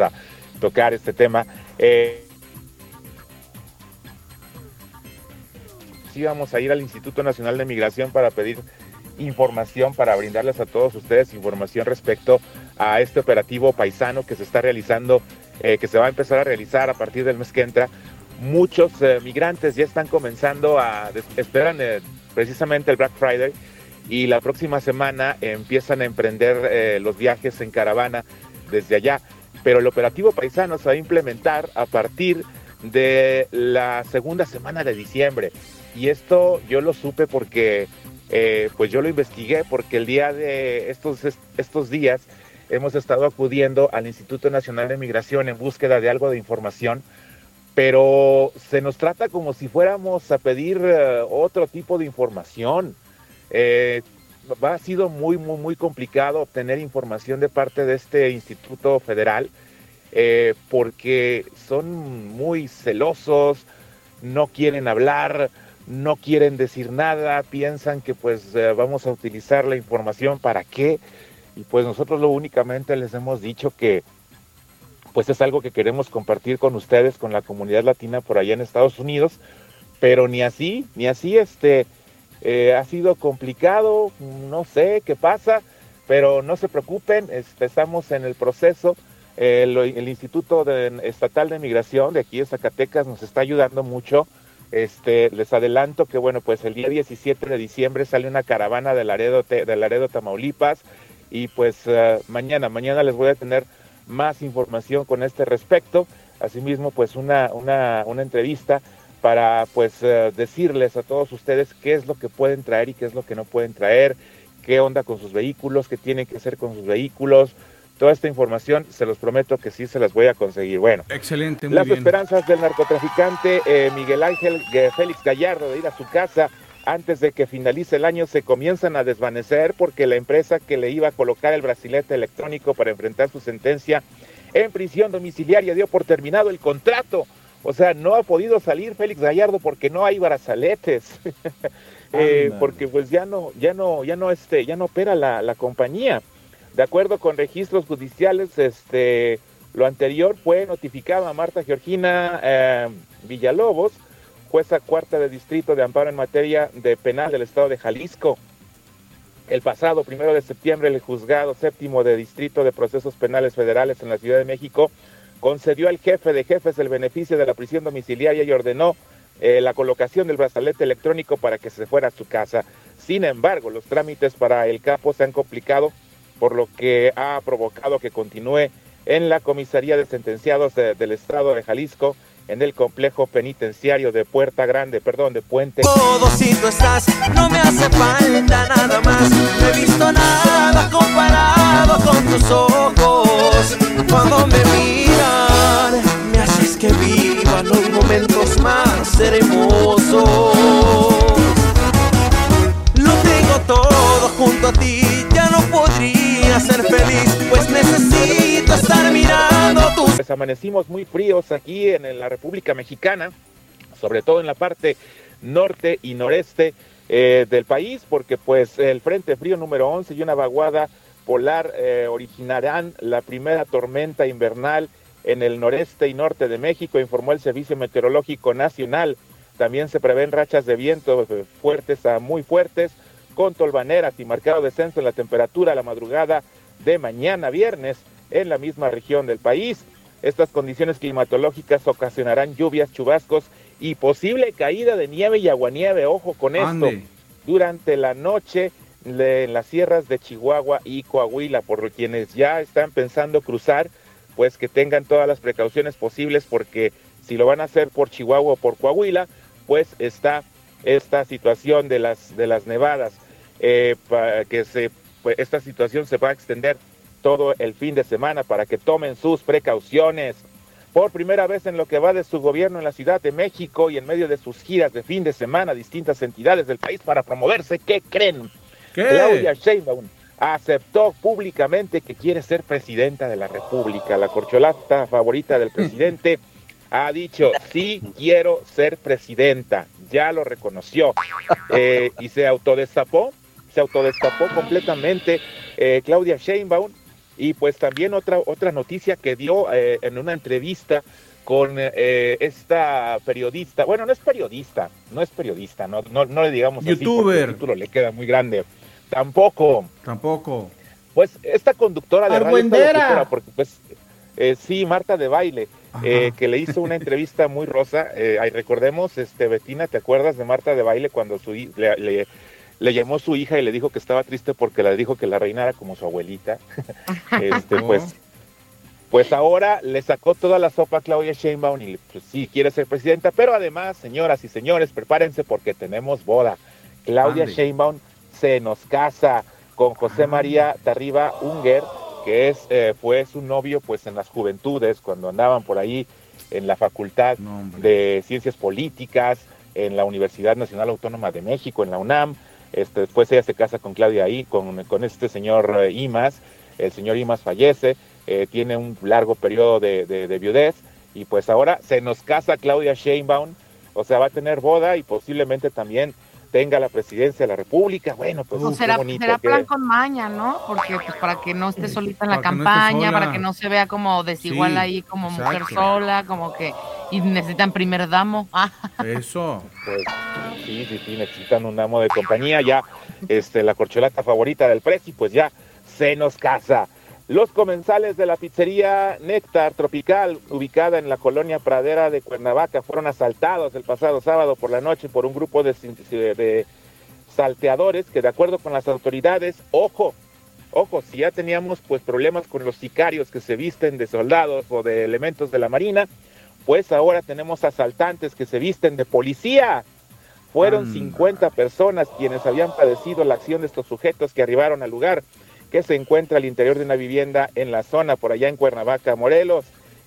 a tocar este tema. Eh, sí vamos a ir al Instituto Nacional de Migración para pedir información, para brindarles a todos ustedes información respecto a este operativo paisano que se está realizando, eh, que se va a empezar a realizar a partir del mes que entra. Muchos eh, migrantes ya están comenzando a, esperan precisamente el Black Friday y la próxima semana empiezan a emprender los viajes en caravana desde allá. Pero el operativo paisano se va a implementar a partir de la segunda semana de diciembre. Y esto yo lo supe porque pues yo lo investigué porque el día de estos, estos días hemos estado acudiendo al Instituto Nacional de Migración en búsqueda de algo de información, pero se nos trata como si fuéramos a pedir eh, otro tipo de información. Eh, ha sido muy, muy, muy complicado obtener información de parte de este Instituto Federal eh, porque son muy celosos, no quieren hablar, no quieren decir nada, piensan que pues vamos a utilizar la información para qué y pues nosotros lo únicamente les hemos dicho que pues es algo que queremos compartir con ustedes, con la comunidad latina por allá en Estados Unidos, pero ni así, ni así, este, eh, ha sido complicado, no sé qué pasa, pero no se preocupen, estamos en el proceso. el, Instituto Estatal de Migración de aquí de Zacatecas nos está ayudando mucho. Este, les adelanto que bueno, pues el día 17 de diciembre sale una caravana de Laredo, de Tamaulipas y pues eh, mañana, mañana les voy a tener más información con este respecto. Asimismo, pues una, una, una entrevista para pues eh, decirles a todos ustedes qué es lo que pueden traer y qué es lo que no pueden traer, qué onda con sus vehículos, qué tienen que hacer con sus vehículos. Toda esta información se los prometo que sí se las voy a conseguir. Bueno, excelente. Muy las esperanzas del narcotraficante eh, Miguel Ángel Félix Gallardo de ir a su casa antes de que finalice el año se comienzan a desvanecer porque la empresa que le iba a colocar el brasilete electrónico para enfrentar su sentencia en prisión domiciliaria dio por terminado el contrato. O sea, no ha podido salir Félix Gallardo porque no hay brazaletes. Eh, porque pues ya no, ya no, ya no, este, ya no opera la, compañía. De acuerdo con registros judiciales, este, lo anterior fue notificado a Marta Georgina eh, Villalobos, jueza cuarta de distrito de amparo en materia de penal del estado de Jalisco. El pasado primero de septiembre, el juzgado séptimo de distrito de procesos penales federales en la Ciudad de México concedió al jefe de jefes el beneficio de la prisión domiciliaria y ordenó eh, la colocación del brazalete electrónico para que se fuera a su casa. Sin embargo, los trámites para el capo se han complicado, por lo que ha provocado que continúe en la comisaría de sentenciados del estado de Jalisco en el complejo penitenciario de Puerta Grande, perdón, de Puente. Todo si tú estás, no me hace falta nada más. No he visto nada comparado con tus ojos. Cuando me miran, me haces que viva los momentos más hermosos. Lo tengo todo junto a ti, ya no podría ser feliz, pues necesito estar mirando tus pues amanecimos muy fríos aquí en, la República Mexicana, sobre todo en la parte norte y noreste eh, del país, porque pues el Frente Frío número 11 y una vaguada polar eh, originarán la primera tormenta invernal en el noreste y norte de México, informó el Servicio Meteorológico Nacional. También se prevén rachas de viento eh, fuertes a muy fuertes, con tolvaneras y marcado descenso en la temperatura a la madrugada de mañana viernes en la misma región del país. Estas condiciones climatológicas ocasionarán lluvias, chubascos y posible caída de nieve y aguanieve. Ojo con esto. Durante la noche en las sierras de Chihuahua y Coahuila, por quienes ya están pensando cruzar, pues que tengan todas las precauciones posibles porque si lo van a hacer por Chihuahua o por Coahuila, pues está esta situación de las de las nevadas, eh, para que se pues, esta situación se va a extender todo el fin de semana para que tomen sus precauciones. Por primera vez en lo que va de su gobierno en la Ciudad de México y en medio de sus giras de fin de semana a distintas entidades del país para promoverse, ¿qué creen? Claudia Sheinbaum aceptó públicamente que quiere ser presidenta de la República. La corcholata favorita del presidente ha dicho, sí quiero ser presidenta. Ya lo reconoció eh, y se autodestapó, se autodestapó completamente eh, Claudia Sheinbaum Y pues también otra, otra noticia que dio eh, en una entrevista con eh, esta periodista, bueno, no es periodista, no es periodista, no, no, no le digamos youtuber. así, el título le queda muy grande. Tampoco. Tampoco. Pues esta conductora de radio, Argüendera. locutora, porque pues eh, sí, Marta de baile, eh, que le hizo una entrevista muy rosa. Eh, ahí recordemos, este Betina, ¿te acuerdas de Marta de baile cuando su le, le- le llamó su hija y le dijo que estaba triste porque le dijo que la reina era como su abuelita? este, pues, pues ahora le sacó toda la sopa a Claudia Sheinbaum y pues, sí quiere ser presidenta, pero además, señoras y señores, prepárense porque tenemos boda. Claudia Ande. Sheinbaum se nos casa con José María Tarriba Unger, que es eh, fue su novio pues en las juventudes cuando andaban por ahí en la Facultad No, de Ciencias Políticas, en la Universidad Nacional Autónoma de México, en la UNAM. Este, después ella se casa con Claudia ahí, con, con este señor eh, Imas. El señor Imas fallece, eh, tiene un largo periodo de, de, de viudez y pues ahora se nos casa Claudia Sheinbaum, o sea, va a tener boda y posiblemente también tenga la presidencia de la República. Bueno, pues O qué será, bonito será que- plan con maña, ¿no? Porque pues para que no esté solita en la Para que no esté campaña, para que no se vea como desigual Sí, ahí como mujer sola, como que y necesitan primer damo. Ah, Eso. Pues sí, sí, sí, necesitan un amo de compañía. Ya, este, la corcholata favorita del Prezi, pues ya se nos casa. Los comensales de la pizzería Néctar Tropical, ubicada en la colonia Pradera de Cuernavaca, fueron asaltados el pasado sábado por la noche por un grupo de, de salteadores que, de acuerdo con las autoridades, ojo, ojo, si ya teníamos pues problemas con los sicarios que se visten de soldados o de elementos de la Marina, pues ahora tenemos asaltantes que se visten de policía. Fueron Anda. 50 personas quienes habían padecido la acción de estos sujetos que arribaron al lugar que se encuentra al interior de una vivienda en la zona por allá en Cuernavaca, Morelos,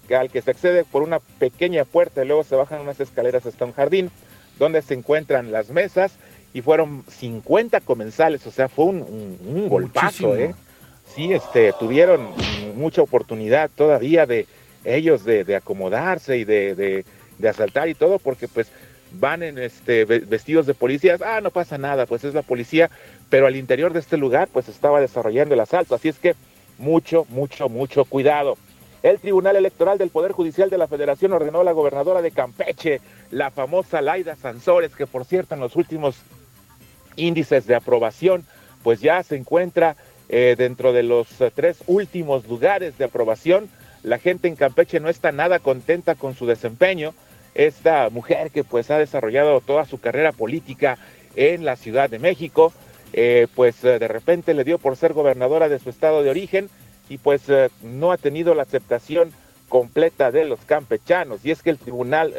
que al que se accede por una pequeña puerta y luego se bajan unas escaleras hasta un jardín donde se encuentran las mesas y fueron 50 comensales, o sea, fue un, un- un golpazo. ¿eh? Sí, este, tuvieron mucha oportunidad todavía de ellos de, de acomodarse y de, de- de asaltar y todo, porque pues van en este ve- vestidos de policías, ah, no pasa nada, pues es la policía, pero al interior de este lugar pues estaba desarrollando el asalto, así es que mucho, mucho, mucho cuidado. El Tribunal Electoral del Poder Judicial de la Federación ordenó a la gobernadora de Campeche, la famosa Laida Sansores, que por cierto en los últimos índices de aprobación, pues ya se encuentra eh, dentro de los eh, tres últimos lugares de aprobación. La gente en Campeche no está nada contenta con su desempeño. Esta mujer que pues ha desarrollado toda su carrera política en la Ciudad de México, eh, pues eh, de repente le dio por ser gobernadora de su estado de origen y pues eh, no ha tenido la aceptación completa de los campechanos. Y es que el tribunal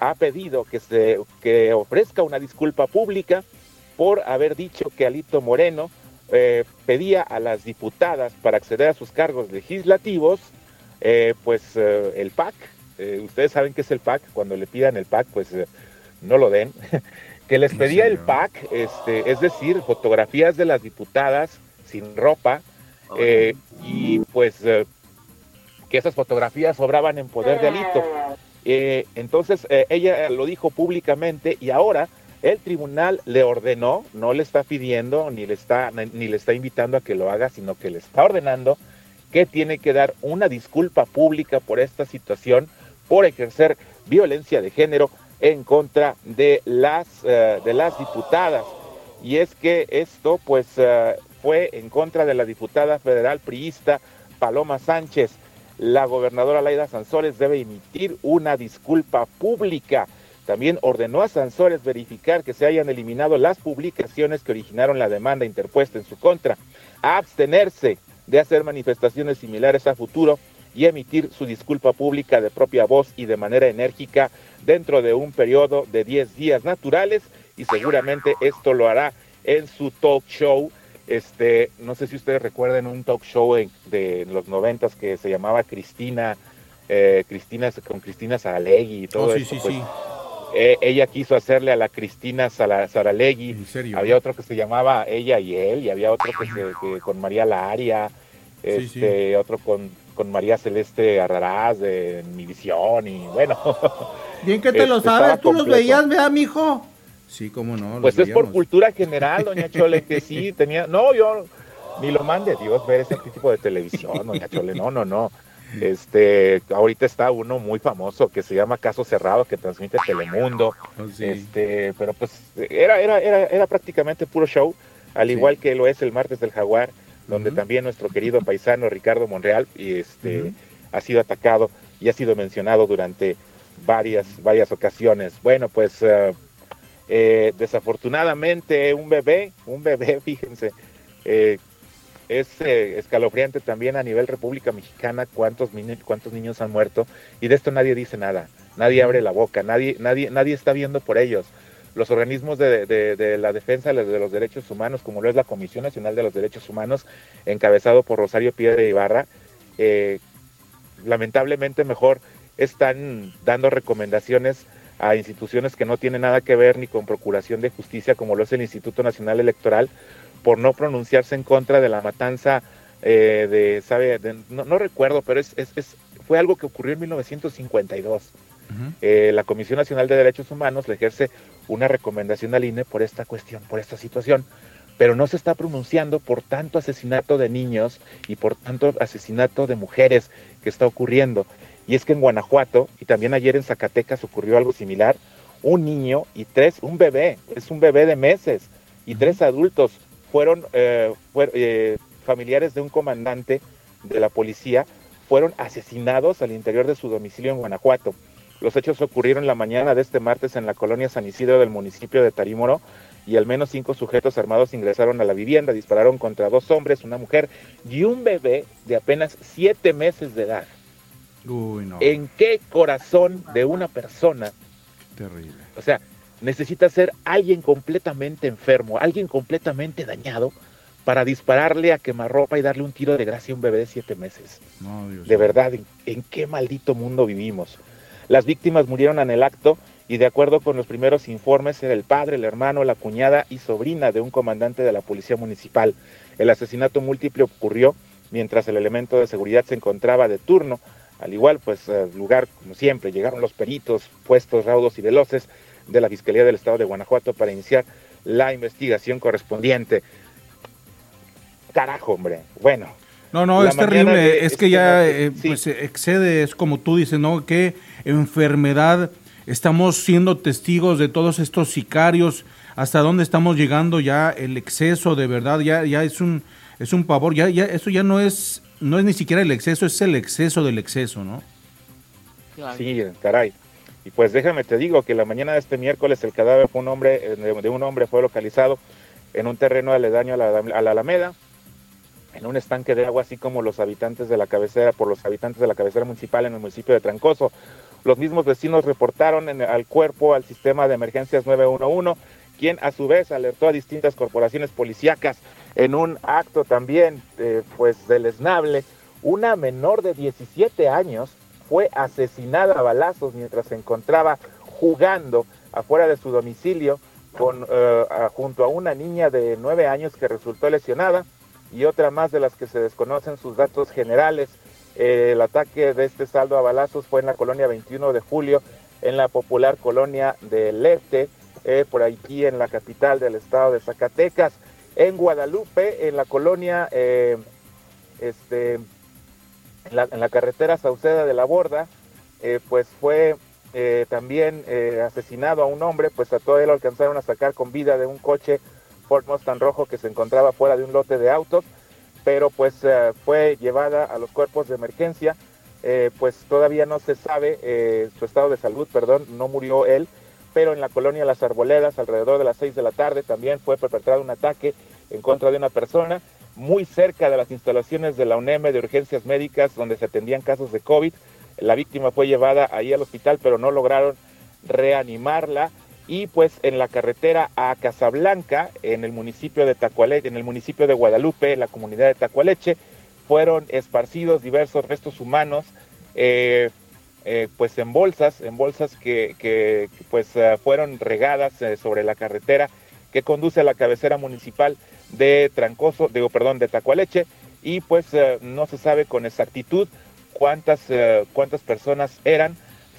ha pedido que se que ofrezca una disculpa pública por haber dicho que Alito Moreno pedía a las diputadas para acceder a sus cargos legislativos, pues el PAC, ustedes saben qué es el PAC, cuando le pidan el PAC, pues no lo den, que les pedía el. PAC, este, es decir, fotografías de las diputadas sin ropa, eh, y pues eh, que esas fotografías sobraban en poder de Alito. Eh, entonces ella lo dijo públicamente y ahora el tribunal le ordenó, no le está pidiendo ni le está ni le está invitando a que lo haga, sino que le está ordenando que tiene que dar una disculpa pública por esta situación, por ejercer violencia de género en contra de las eh, de las diputadas. Y es que esto pues eh, fue en contra de la diputada federal priista Paloma Sánchez. La gobernadora Laida Sansores debe emitir una disculpa pública. También ordenó a Sansores verificar que se hayan eliminado las publicaciones que originaron la demanda interpuesta en su contra, a abstenerse de hacer manifestaciones similares a futuro y emitir su disculpa pública de propia voz y de manera enérgica dentro de un periodo de 10 días naturales y seguramente esto lo hará en su talk show. Este, no sé si ustedes recuerden un talk show en- de los noventas que se llamaba Cristina, eh, Cristina con Cristina Saralegui y todo Oh, sí, esto, sí, pues, sí. eh, ella quiso hacerle a la Cristina Sara- Saralegui. Había otro que se llamaba Ella y él, y había otro que, se- que con María Laria, Sí, este, otro con, con María Celeste Arraraz de Mi Visión, y bueno, Bien que te lo Este, sabes, tú los veías, vea, mijo. Sí, cómo no. pues es por cultura general, doña Chole, que sí tenía, no, yo, ni lo mande Dios ver ese tipo de televisión, doña Chole, no, no, no. Este, ahorita está uno muy famoso que se llama Caso Cerrado, que transmite Telemundo. Oh, sí. Este, pero pues era, era, era, era prácticamente puro show, al Sí. igual que lo es el martes del Jaguar, donde también nuestro querido paisano Ricardo Monreal y este, ha sido atacado y ha sido mencionado durante varias, varias ocasiones. Bueno, pues eh, eh, desafortunadamente un bebé, un bebé, fíjense, eh, es eh, escalofriante también a nivel República Mexicana cuántos, cuántos niños han muerto y de esto nadie dice nada, nadie abre la boca, nadie, nadie, nadie está viendo por ellos. Los organismos de, la defensa de los derechos humanos, como lo es la Comisión Nacional de los Derechos Humanos, encabezado por Rosario Piedra Ibarra, eh, lamentablemente mejor están dando recomendaciones a instituciones que no tienen nada que ver ni con procuración de justicia, como lo es el Instituto Nacional Electoral, por no pronunciarse en contra de la matanza eh, de, sabe, de- no, no recuerdo, pero es- fue algo que ocurrió en 1952. Eh, la Comisión Nacional de Derechos Humanos le ejerce una recomendación al INE por esta cuestión, por esta situación, pero no se está pronunciando por tanto asesinato de niños y por tanto asesinato de mujeres que está ocurriendo. Y es que en Guanajuato y también ayer en Zacatecas ocurrió algo similar. Un niño y tres, un bebé, es un bebé de meses, y tres adultos fueron, eh, fuer- eh, familiares de un comandante de la policía, fueron asesinados al interior de su domicilio en Guanajuato. Los hechos ocurrieron la mañana de este martes en la colonia San Isidro del municipio de Tarímoro y al menos cinco sujetos armados ingresaron a la vivienda, dispararon contra dos hombres, una mujer y un bebé de apenas siete meses de edad. Uy, no. ¿En qué corazón de una persona, Terrible. o sea, necesita ser alguien completamente enfermo, alguien completamente dañado para dispararle a quemarropa y darle un tiro de gracia a un bebé de siete meses? No, Dios De verdad, ¿en, en qué maldito mundo vivimos? Las víctimas murieron en el acto y de acuerdo con los primeros informes era el padre, el hermano, la cuñada y sobrina de un comandante de la policía municipal. El asesinato múltiple ocurrió mientras el elemento de seguridad se encontraba de turno. Al igual, pues, lugar, como siempre, llegaron los peritos, puestos raudos y veloces de la Fiscalía del Estado de Guanajuato para iniciar la investigación correspondiente. Carajo, hombre. Bueno, No, no, La es terrible. de es que este ya eh, sí. pues excede, es como tú dices, ¿no? ¿Qué enfermedad estamos siendo testigos de todos estos sicarios? ¿Hasta dónde estamos llegando ya? El exceso, de verdad, ya, ya es un es un pavor. Ya, ya, eso ya no es, no es ni siquiera el exceso, es el exceso del exceso, ¿no? Claro. Sí, caray. Y pues déjame te digo que la mañana de este miércoles el cadáver fue un hombre, eh, de, de un hombre fue localizado en un terreno aledaño a la, a la Alameda, en un estanque de agua, así como los habitantes de la cabecera, por los habitantes de la cabecera municipal en el municipio de Trancoso. Los mismos vecinos reportaron al cuerpo al sistema de emergencias 911, quien a su vez alertó a distintas corporaciones policíacas en un acto también, eh, pues, deleznable. Una menor de 17 años fue asesinada a balazos mientras se encontraba jugando afuera de su domicilio con, eh, junto a una niña de 9 años que resultó lesionada y otra más de las que se desconocen sus datos generales. Eh, el ataque de este saldo a balazos fue en la colonia 21 de julio, en la popular colonia de Lete, eh, por aquí en la capital del estado de Zacatecas. En Guadalupe, en la colonia, eh, este, en la, en la carretera Sauceda de la Borda, pues fue también asesinado a un hombre, pues a todo él alcanzaron a sacar con vida de un coche Ford Mustang rojo que se encontraba fuera de un lote de autos, pero pues eh, fue llevada a los cuerpos de emergencia, eh, pues todavía no se sabe eh, su estado de salud, perdón, no murió él, pero en la colonia Las Arboledas, alrededor de las 6 de la tarde, también fue perpetrado un ataque en contra de una persona muy cerca de las instalaciones de la UNEM de urgencias médicas donde se atendían casos de COVID. La víctima fue llevada ahí al hospital, pero no lograron reanimarla. Y pues en la carretera a Casablanca, en el municipio de Tacualeche, en el municipio de Guadalupe, la comunidad de Tacualeche, fueron esparcidos diversos restos humanos, eh, eh, pues en bolsas, en bolsas que, pues eh, fueron regadas sobre la carretera que conduce a la cabecera municipal de Trancoso, digo, perdón, de Tacualeche, y pues no se sabe con exactitud cuántas, cuántas personas eran.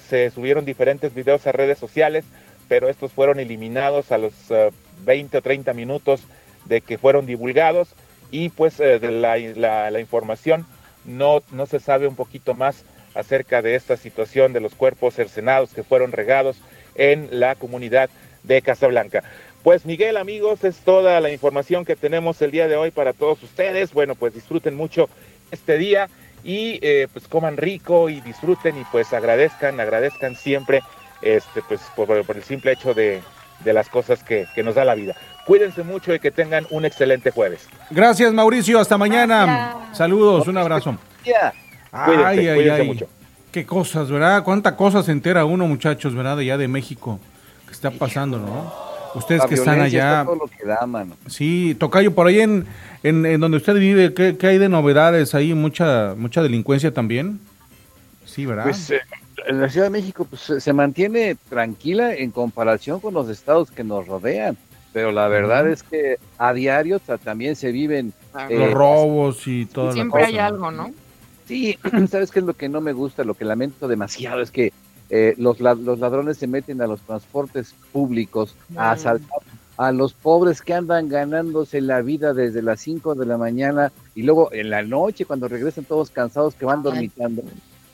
Se subieron diferentes videos a redes sociales, pero estos fueron eliminados a los eh, 20 o 30 minutos de que fueron divulgados. y pues eh, de la, información no, no se sabe un poquito más acerca de esta situación de los cuerpos cercenados que fueron regados en la comunidad de Casablanca. Pues Miguel, amigos, es toda la información que tenemos el día de hoy para todos ustedes. Bueno, pues disfruten mucho este día y eh, pues coman rico y disfruten y pues agradezcan, agradezcan siempre este pues por, por el simple hecho de, de las cosas que, que, nos da la vida. Cuídense mucho y que tengan un excelente jueves. Gracias Mauricio, hasta mañana. Gracias. Saludos, un abrazo. Yeah. Cuídense, ay, ay, cuídense ay. mucho. Qué cosas, ¿verdad? Cuántas cosas se entera uno, muchachos, ¿verdad? Allá de México, que está pasando, ¿no? Ustedes La que están allá. está todo lo que da, mano. Sí, Tocayo, por ahí en, en, en donde usted vive, ¿qué, ¿qué, hay de novedades? ¿Hay mucha mucha delincuencia también? Sí, ¿verdad? Pues eh, la Ciudad de México pues, se mantiene tranquila en comparación con los estados que nos rodean, pero la verdad es que a diario ta- también se viven... eh, Los robos y toda Siempre la hay cosa. algo, ¿no? Sí, ¿sabes qué es lo que no me gusta? Lo que lamento demasiado es que eh, los, la- los ladrones se meten a los transportes públicos a asaltar a los pobres que andan ganándose la vida desde las 5 de la mañana y luego en la noche cuando regresan todos cansados que van Ay. dormitando,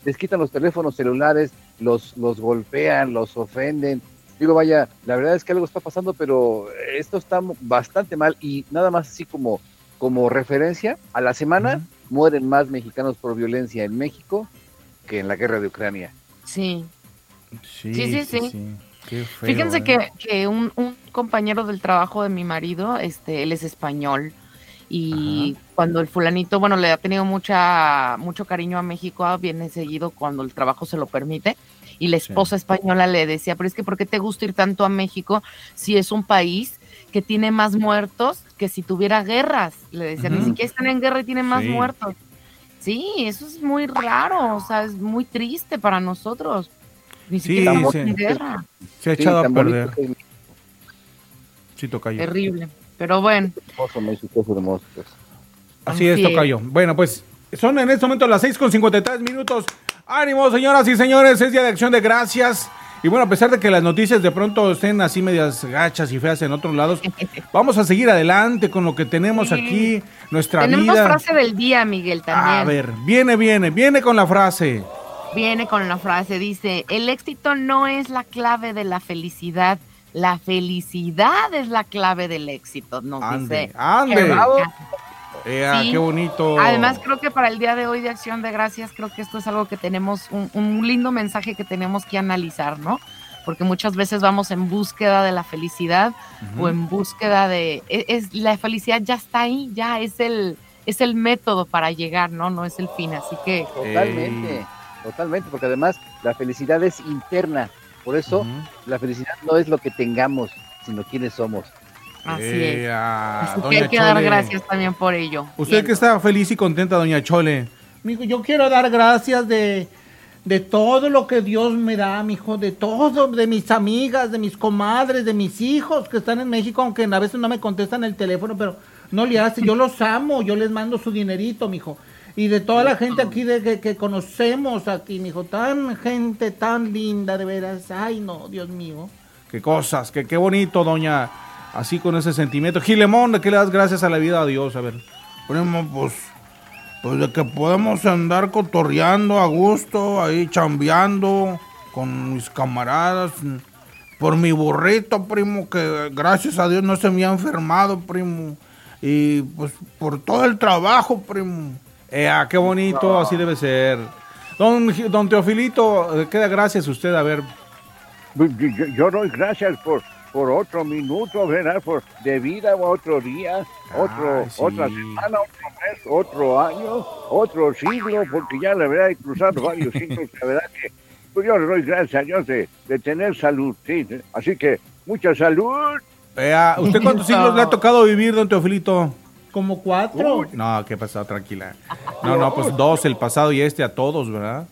les quitan los teléfonos celulares, los, los golpean, los ofenden. Digo, vaya, la verdad es que algo está pasando, pero esto está bastante mal y nada más así como, como referencia, a la semana mueren más mexicanos por violencia en México que en la guerra de Ucrania. Sí. Sí, Sí, sí, sí. Qué feo, Fíjense ¿eh? que, que un, un compañero del trabajo de mi marido, este, él es español. Y cuando el fulanito, bueno, le ha tenido mucha, mucho cariño a México, ah, viene seguido cuando el trabajo se lo permite. Y la Sí. esposa española le decía, pero es que ¿por qué te gusta ir tanto a México si es un país que tiene más muertos que si tuviera guerras? Le decía, ni siquiera están en guerra y tienen más muertos. Sí, eso es muy raro, o sea, es muy triste para nosotros. Ni Sí, siquiera estamos sí. en guerra. Se ha Sí, echado a perder. Terrible. Pero bueno, hermoso México, es hermoso. pues. Así es, Así es. Tocayo. Bueno, pues son en este momento las 6 con 53 minutos. Ánimo, señoras y señores, es día de acción de gracias. Y bueno, a pesar de que las noticias de pronto estén así medias gachas y feas en otros lados, vamos a seguir adelante con lo que tenemos Sí. aquí, nuestra tenemos vida. frase del día, Miguel, también. A ver, viene, viene, viene con la frase. Viene con la frase, dice, el éxito no es la clave de la felicidad, la felicidad es la clave del éxito, nos Ande, dice. ande. Ea, Sí. qué bonito. Además, creo que para el día de hoy de Acción de Gracias, creo que esto es algo que tenemos, un, un lindo mensaje que tenemos que analizar, ¿no? Porque muchas veces vamos en búsqueda de la felicidad o en búsqueda de... Es, es- la felicidad ya está ahí, ya es el, es el método para llegar, ¿no? No es el fin, así que... Totalmente, totalmente, porque además la felicidad es interna. Por eso la felicidad no es lo que tengamos, sino quiénes somos. Así es. Ea, Así que hay que dar gracias también por ello. Usted Bien. que está feliz y contenta, doña Chole. Mijo, yo quiero dar gracias de, de todo lo que Dios me da, mijo, de todo, de mis amigas, de mis comadres, de mis hijos que están en México, aunque a veces no me contestan el teléfono, pero no le hace, yo los amo, yo les mando su dinerito, mijo. Y de toda la gente aquí de que, que conocemos aquí, mijo, tan gente tan linda, de veras, ay no, Dios mío. Qué cosas, qué, qué bonito, doña. Así con ese sentimiento. Gilemón, ¿de qué le das gracias a la vida a Dios? A ver. Primo, pues, pues de que podemos andar cotorreando a gusto, ahí chambeando con mis camaradas. Por mi burrito, primo, que gracias a Dios no se me ha enfermado, primo. Y pues por todo el trabajo, primo. Ea, qué bonito, así debe ser. Don, don Teofilito, ¿de qué da gracias usted? A ver. Yo, yo- yo doy gracias por, por otro minuto, ¿verdad? Por, de vida, otro día, otro, sí. otra semana, otro mes, otro año, otro siglo, porque ya la verdad he cruzado varios siglos, la verdad que pues yo le doy gracias a Dios de, de tener salud, sí. Así que mucha salud. Ea, ¿usted cuántos siglos le ha tocado vivir, don Teofilito? Como cuatro. No, ¿qué pasó? Tranquila. No, no, pues dos, el pasado y este a todos, ¿verdad?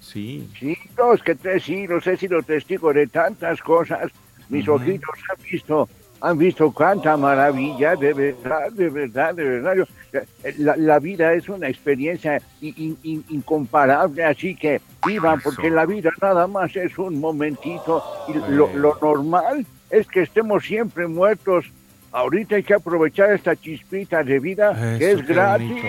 Sí. Sí, dos que tres siglos he sido testigo de tantas cosas. Mis Ujú. ojitos han visto, han visto cuánta maravilla, de verdad, de verdad, de verdad. Eh, la, la vida es una experiencia in- in- in- incomparable, así que vivan, porque la vida nada más es un momentito. Y lo, lo normal es que estemos siempre muertos ahorita hay que aprovechar esta chispita de vida que es qué gratis. bonito.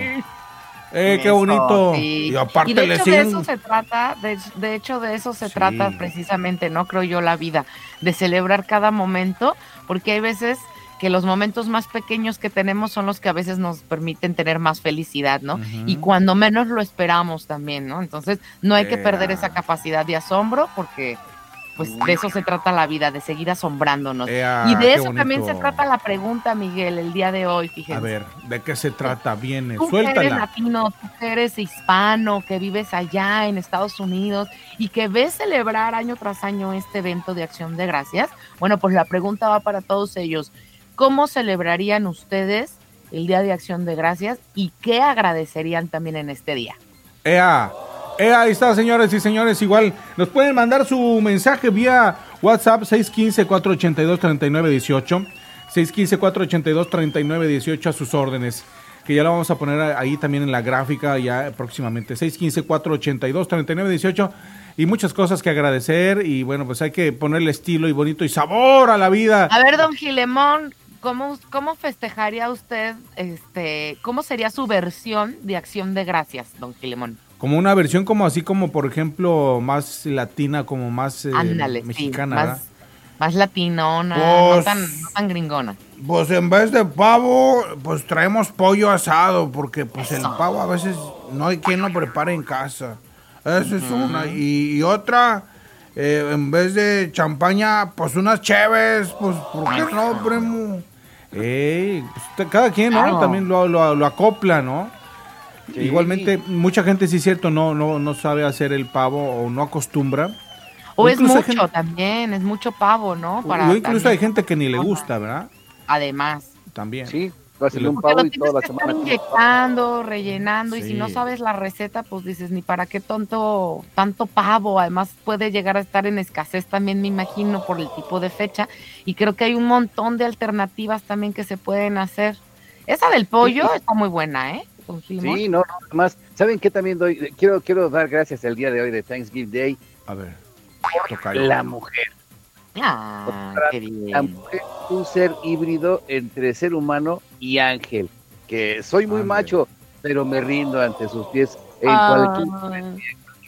Eh, qué Eso, bonito. sí. Y aparte de eso se trata, de, de hecho de eso se Sí. trata precisamente, ¿no? Creo yo la vida, de celebrar cada momento, porque hay veces que los momentos más pequeños que tenemos son los que a veces nos permiten tener más felicidad, ¿no? Y cuando menos lo esperamos también, ¿no? Entonces no hay que perder esa capacidad de asombro porque pues de eso se trata la vida, de seguir asombrándonos. Ea, y de eso también se trata la pregunta, Miguel, el día de hoy, fíjense. A ver, ¿de qué se trata? Viene, Tú que eres suéltala. latino, tú eres hispano, que vives allá en Estados Unidos y que ves celebrar año tras año este evento de acción de gracias, bueno, pues la pregunta va para todos ellos. ¿Cómo celebrarían ustedes el Día de Acción de Gracias y qué agradecerían también en este día? Ea, ea, ahí está, señores y señores. Igual nos pueden mandar su mensaje vía WhatsApp 615-482-3918. 615-482-3918 a sus órdenes. Que ya lo vamos a poner ahí también en la gráfica ya próximamente. 615-482-3918. Y muchas cosas que agradecer. Y bueno, pues hay que ponerle estilo y bonito y sabor a la vida. A ver, don Gilemón, ¿cómo, cómo festejaría usted, este, cómo sería su versión de Acción de Gracias, don Gilemón? Como una versión como así como, por ejemplo, más latina, como más eh, Ándale, mexicana. más, más latinona, no, Pues- tan, no tan gringona. Pues en vez de pavo, pues traemos pollo asado, porque pues el pavo a veces no hay quien lo prepare en casa. Esa es una. Y, y otra, eh, en vez de champaña, pues unas cheves, pues ¿por qué no, primo? Ey, pues, cada quien, ¿no? Claro. También lo, lo- lo acopla, ¿no? Sí. Igualmente, mucha gente, sí es cierto, no, no, no sabe hacer el pavo o no acostumbra. O es incluso mucho gente- también, es mucho pavo, ¿no? o incluso también- hay gente que ni le gusta, ¿verdad? Además. También. Sí, ser un pavo lo y toda la semana. inyectando, rellenando, y si no sabes la receta, pues dices, ni para qué tonto, tanto pavo. Además, puede llegar a estar en escasez también, me imagino, por el tipo de fecha. Y creo que hay un montón de alternativas también que se pueden hacer. Esa del pollo está muy buena, ¿eh? Con Filimón. Sí, no, no, además, ¿saben qué también doy? Quiero, quiero dar gracias el día de hoy de Thanksgiving Day. A ver. tocayo. La mujer. Ah, qué bien. La mujer es un ser híbrido entre ser humano y ángel. Que soy muy macho, pero me rindo ante sus pies en Ah, cualquier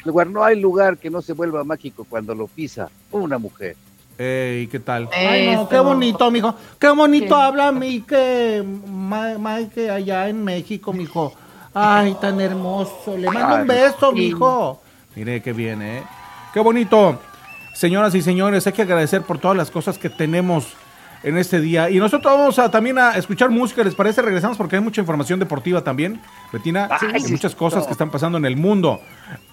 lugar. No hay lugar que no se vuelva mágico cuando lo pisa una mujer. Ey, ¿qué tal? Ay, no, qué bonito, mijo. Qué bonito habla Mike, Ma- Mike allá en México, mijo. Ay, tan hermoso. Le mando un beso, sí. mijo. Mire qué bien, ¿eh? Qué bonito. Señoras y señores, hay que agradecer por todas las cosas que tenemos en este día. Y nosotros vamos a, también a escuchar música, ¿les parece? Regresamos porque hay mucha información deportiva también, Betina. Hay sí, muchas cosas que están pasando en el mundo.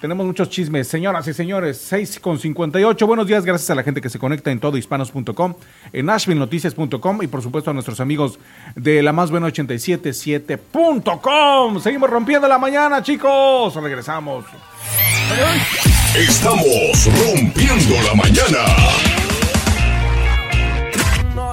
Tenemos muchos chismes. Señoras y señores, 6 con 58. Buenos días, gracias a la gente que se conecta en todohispanos.com, en nashvillenoticias.com y por supuesto a nuestros amigos de la más buena 877.com. Seguimos rompiendo la mañana, chicos. Regresamos. Estamos rompiendo la mañana.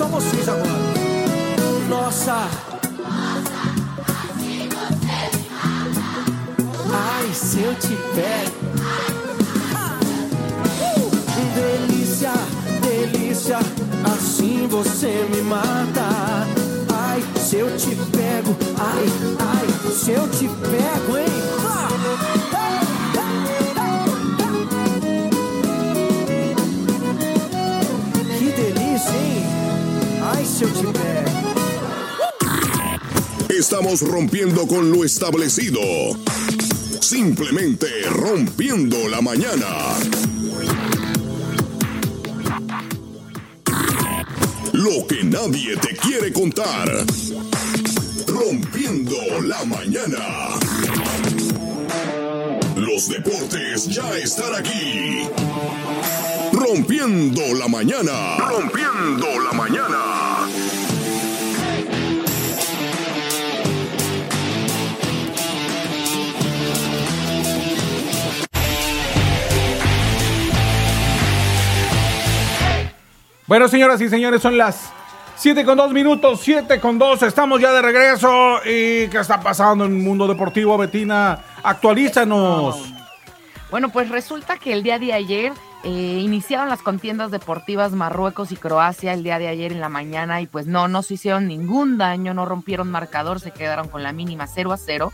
Só vocês agora. Nossa. Ai, se eu te pego. Delícia, delícia, assim você me mata. Ai, se eu te pego, ai, ai, se eu te pego, hein? Que Estamos rompiendo con lo establecido. Simplemente rompiendo la mañana. Lo que nadie te quiere contar. Rompiendo la mañana. Los deportes ya están aquí. Rompiendo la mañana. Rompiendo la mañana. Bueno, señoras y señores, son las 7 con 2 minutos, 7 con 2, estamos ya de regreso. ¿Y qué está pasando en el mundo deportivo, Betina? Actualízanos. Bueno, pues resulta que el día de ayer eh, iniciaron las contiendas deportivas Marruecos y Croacia el día de ayer en la mañana y pues no, no se hicieron ningún daño, no rompieron marcador, se quedaron con la mínima 0 a 0.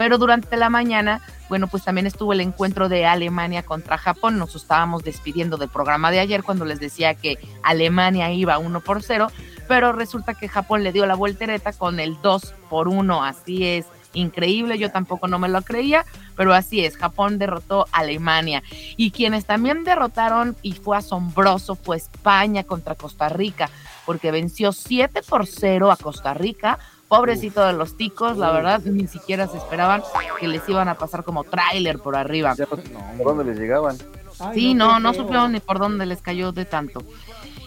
Pero durante la mañana, bueno, pues también estuvo el encuentro de Alemania contra Japón. Nos estábamos despidiendo del programa de ayer cuando les decía que Alemania iba 1 por 0, pero resulta que Japón le dio la voltereta con el 2 por 1. Así es, increíble, yo tampoco no me lo creía, pero así es, Japón derrotó a Alemania. Y quienes también derrotaron y fue asombroso fue España contra Costa Rica, porque venció 7 por 0 a Costa Rica. Pobrecito de los ticos, la verdad, ni siquiera se esperaban que les iban a pasar como tráiler por arriba. ¿Por dónde les llegaban? Sí, no, no supieron ni por dónde les cayó de tanto.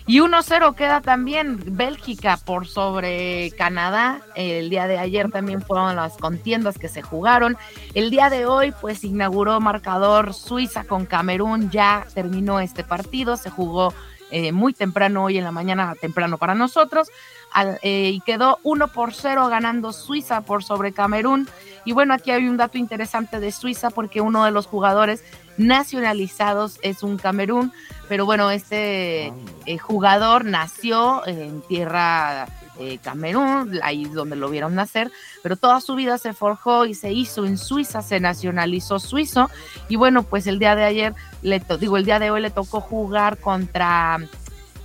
Y 1-0 queda también Bélgica por sobre Canadá. El día de ayer también fueron las contiendas que se jugaron. El día de hoy pues inauguró marcador Suiza con Camerún. Ya terminó este partido. Se jugó eh, muy temprano hoy en la mañana, temprano para nosotros. Al, eh, y quedó 1 por 0 ganando Suiza por sobre Camerún. Y bueno, aquí hay un dato interesante de Suiza porque uno de los jugadores nacionalizados es un Camerún, pero bueno, este eh, jugador nació en tierra eh, Camerún, ahí donde lo vieron nacer, pero toda su vida se forjó y se hizo en Suiza, se nacionalizó suizo. Y bueno, pues el día de ayer, le digo, el día de hoy le tocó jugar contra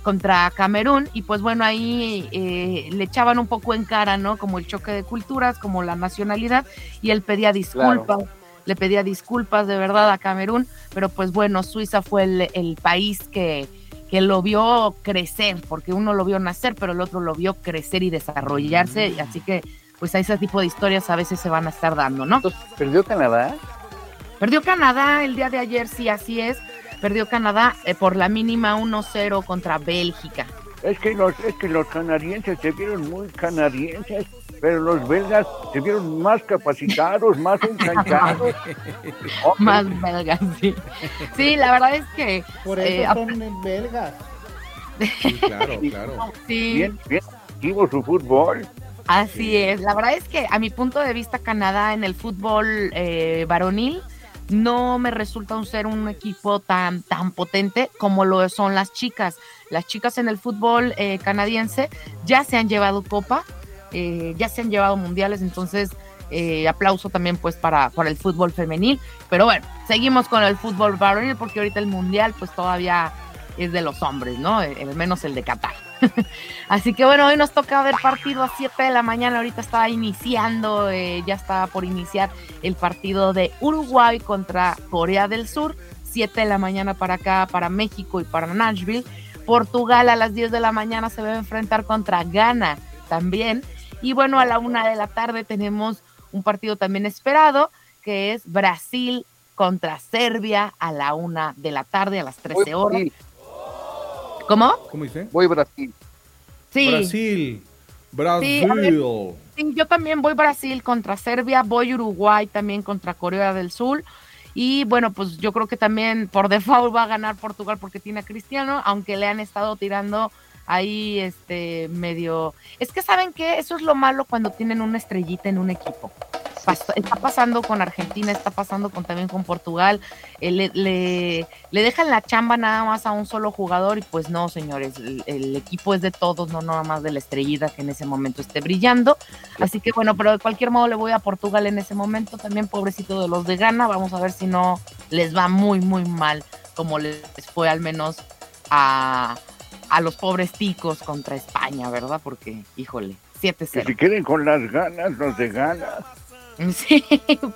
contra Camerún. Y pues bueno ahí eh, le echaban un poco en cara no como el choque de culturas como la nacionalidad. Y él pedía disculpas claro. le pedía disculpas de verdad a Camerún. Pero pues bueno Suiza fue el, el país que que lo vio crecer, porque uno lo vio nacer, pero el otro lo vio crecer y desarrollarse, y así que pues a ese tipo de historias a veces se van a estar dando, ¿no? ¿Perdió Canadá? Perdió Canadá el día de ayer, sí, así es. Perdió Canadá eh, por la mínima 1-0 contra Bélgica. Es que, los, es que los canadienses se vieron muy canadienses, pero los belgas se vieron más capacitados, más enganchados. más belgas, sí. Sí, la verdad es que... Por eso eh, son belgas. Sí, claro, claro. Sí. Bien, bien activo su fútbol. Así sí. es. La verdad es que a mi punto de vista Canadá en el fútbol eh, varonil no me resulta un ser un equipo tan, tan potente como lo son las chicas. Las chicas en el fútbol eh, canadiense ya se han llevado copa, eh, ya se han llevado mundiales, entonces eh, aplauso también pues para, para el fútbol femenil. Pero bueno, seguimos con el fútbol varonil porque ahorita el mundial pues todavía es de los hombres, ¿no? Al menos el de Qatar. Así que bueno, hoy nos toca ver partido a 7 de la mañana. Ahorita está iniciando, eh, ya está por iniciar el partido de Uruguay contra Corea del Sur. 7 de la mañana para acá, para México y para Nashville. Portugal a las 10 de la mañana se va a enfrentar contra Ghana también. Y bueno, a la una de la tarde tenemos un partido también esperado, que es Brasil contra Serbia a la una de la tarde, a las 13 horas. ¿Cómo? ¿Cómo dice? Voy Brasil. Sí. Brasil. Sí, a ver, Brasil. sí, yo también voy Brasil contra Serbia, voy Uruguay también contra Corea del Sur. Y bueno, pues yo creo que también por default va a ganar Portugal porque tiene a Cristiano, aunque le han estado tirando ahí este medio. Es que saben que eso es lo malo cuando tienen una estrellita en un equipo. Pas- Está pasando con Argentina, está pasando con, también con Portugal. Eh, le, le- le dejan la chamba nada más a un solo jugador y pues no, señores, el, el equipo es de todos, no nada más de la estrellita que en ese momento esté brillando. Así que bueno, pero de cualquier modo le voy a Portugal en ese momento, también pobrecito de los de Ghana, vamos a ver si no les va muy, muy mal, como les fue al menos a, a los pobres ticos contra España, ¿verdad? Porque, híjole, Que 7-0. si quieren con las ganas, los de ganas. Sí,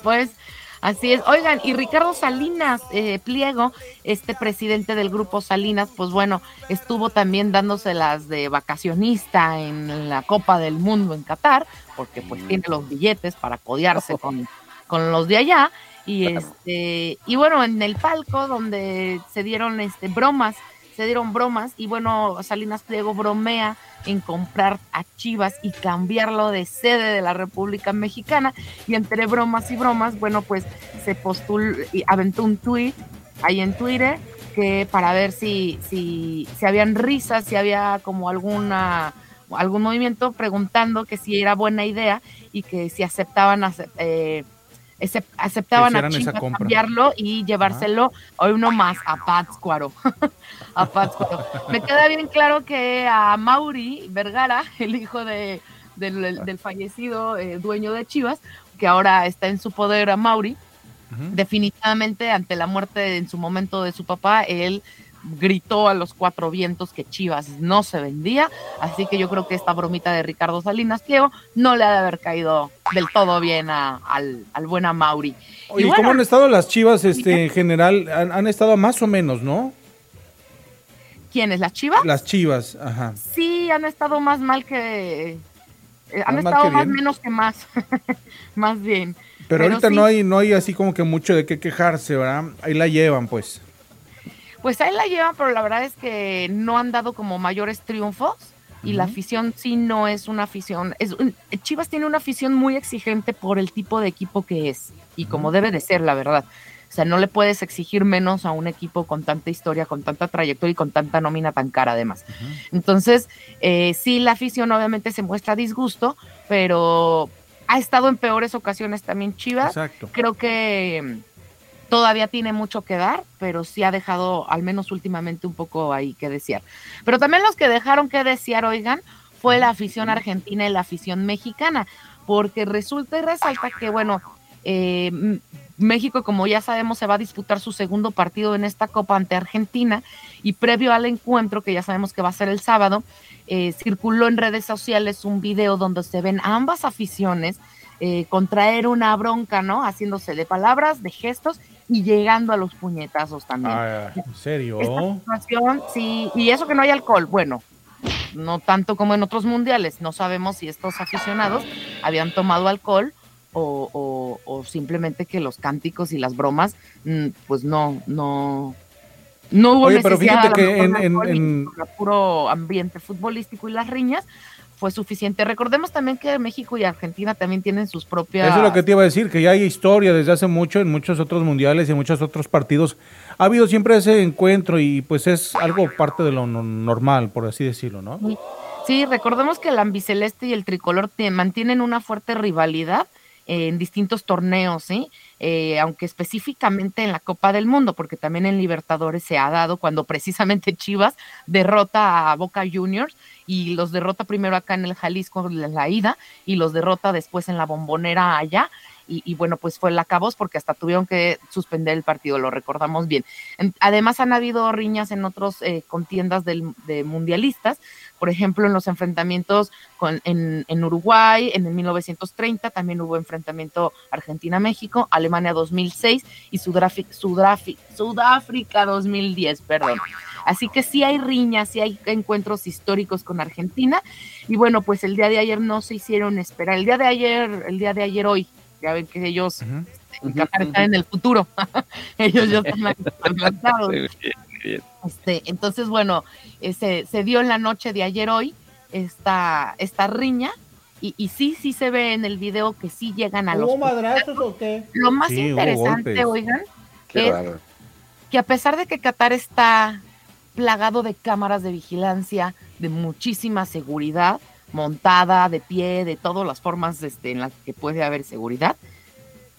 pues así es. Oigan, y Ricardo Salinas eh, Pliego, este presidente del grupo Salinas, pues bueno, estuvo también dándoselas de vacacionista en la Copa del Mundo en Qatar, porque pues tiene los billetes para codearse con, con los de allá. Y este, y bueno, en el palco donde se dieron este bromas, se dieron bromas, y bueno, Salinas Pliego bromea en comprar a Chivas y cambiarlo de sede de la República Mexicana. Y entre bromas y bromas, bueno, pues se postuló y aventó un tweet ahí en Twitter que para ver si, si, si habían risas, si había como alguna algún movimiento preguntando que si era buena idea y que si aceptaban ace- eh, aceptaban a Chivas cambiarlo y llevárselo hoy uno más a Pátzcuaro. a Pátzcuaro. Me queda bien claro que a Mauri Vergara, el hijo de, del, del fallecido eh, dueño de Chivas, que ahora está en su poder a Mauri, definitivamente ante la muerte en su momento de su papá, él gritó a los cuatro vientos que Chivas no se vendía, así que yo creo que esta bromita de Ricardo Salinas Pliego no le ha de haber caído del todo bien a- al, al buen Mauri. Oye, Y ¿y bueno, ¿cómo han estado las chivas este, en general? Han, han estado más o menos, ¿no? ¿quiénes? ¿Las Chivas? Las chivas, ajá. Sí, han estado más mal que... eh, han Más estado más bien. menos que más, más bien. Pero, ahorita sí, no hay no hay así como que mucho de qué quejarse, ¿verdad? Ahí la llevan, pues. Pues ahí la llevan, pero la verdad es que no han dado como mayores triunfos y la afición sí no es una afición. Es Chivas tiene una afición muy exigente por el tipo de equipo que es y como debe de ser, la verdad. O sea, no le puedes exigir menos a un equipo con tanta historia, con tanta trayectoria y con tanta nómina tan cara además. Entonces, eh, sí, la afición obviamente se muestra disgusto, pero ha estado en peores ocasiones también Chivas. Exacto. Creo que todavía tiene mucho que dar, pero sí ha dejado, al menos últimamente, un poco ahí que desear. Pero también los que dejaron que desear, oigan, fue la afición argentina y la afición mexicana, porque resulta y resalta que, bueno, eh, México, como ya sabemos, se va a disputar su segundo partido en esta Copa ante Argentina y previo al encuentro, que ya sabemos que va a ser el sábado, eh, circuló en redes sociales un video donde se ven ambas aficiones eh, contraer una bronca, ¿no? Haciéndose de palabras, de gestos y llegando a los puñetazos también. ¿En serio? Esta situación, sí, y eso que no hay alcohol, bueno, no tanto como en otros mundiales, no sabemos si estos aficionados habían tomado alcohol o, o- o simplemente que los cánticos y las bromas, mm, pues no, no, no hubo Oye, pero necesidad fíjate que en- en- puro ambiente futbolístico y las riñas fue suficiente. Recordemos también que México y Argentina también tienen sus propias... Eso es lo que te iba a decir, que ya hay historia desde hace mucho en muchos otros mundiales y en muchos otros partidos. Ha habido siempre ese encuentro y pues es algo parte de lo no- normal, por así decirlo, ¿no? Sí. Sí, recordemos que el ambiceleste y el tricolor te- mantienen una fuerte rivalidad en distintos torneos, ¿sí? Eh, aunque específicamente en la Copa del Mundo, porque también en Libertadores se ha dado cuando precisamente Chivas derrota a Boca Juniors y los derrota primero acá en el Jalisco en la ida y los derrota después en la bombonera allá. Y, bueno, pues fue la cabos porque hasta tuvieron que suspender el partido, lo recordamos bien. En- además han habido riñas en otros eh, contiendas del- de mundialistas, por ejemplo, en los enfrentamientos con, en, Uruguay, en el 1930 también hubo enfrentamiento Argentina-México, Alemania 2006 y Sudáfrica, Sudáfrica 2010, perdón. Así que sí hay riñas, sí hay encuentros históricos con Argentina. Y bueno, pues el día de ayer no se hicieron esperar. El día de ayer, el día de ayer hoy, ya ven que ellos este, están en el futuro. ellos ya están adelantados. Este, entonces, bueno, eh, se, se dio en la noche de ayer hoy esta, esta riña y, y, sí, sí se ve en el video que sí llegan a los... ¿Hubo madrazos o qué? Lo más Sí, interesante, oigan, Qué es raro. que a pesar de que Qatar está plagado de cámaras de vigilancia, de muchísima seguridad, montada, de pie, de todas las formas este, en las que puede haber seguridad,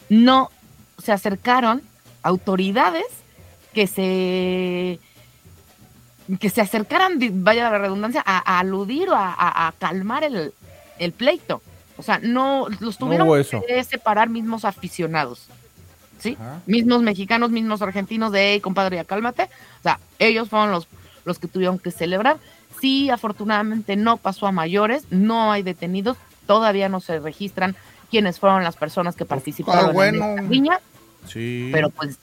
no se acercaron autoridades que se que se acercaran, vaya la redundancia, a, a aludir o a, a- a calmar el, el pleito. O sea, no los tuvieron que separar mismos aficionados. ¿Sí? Ajá. Mismos mexicanos, mismos argentinos de, hey, compadre, ya cálmate. O sea, ellos fueron los, los que tuvieron que celebrar. Sí, afortunadamente no pasó a mayores, no hay detenidos, todavía no se registran quiénes fueron las personas que participaron bueno. en esta riña, Sí. pero pues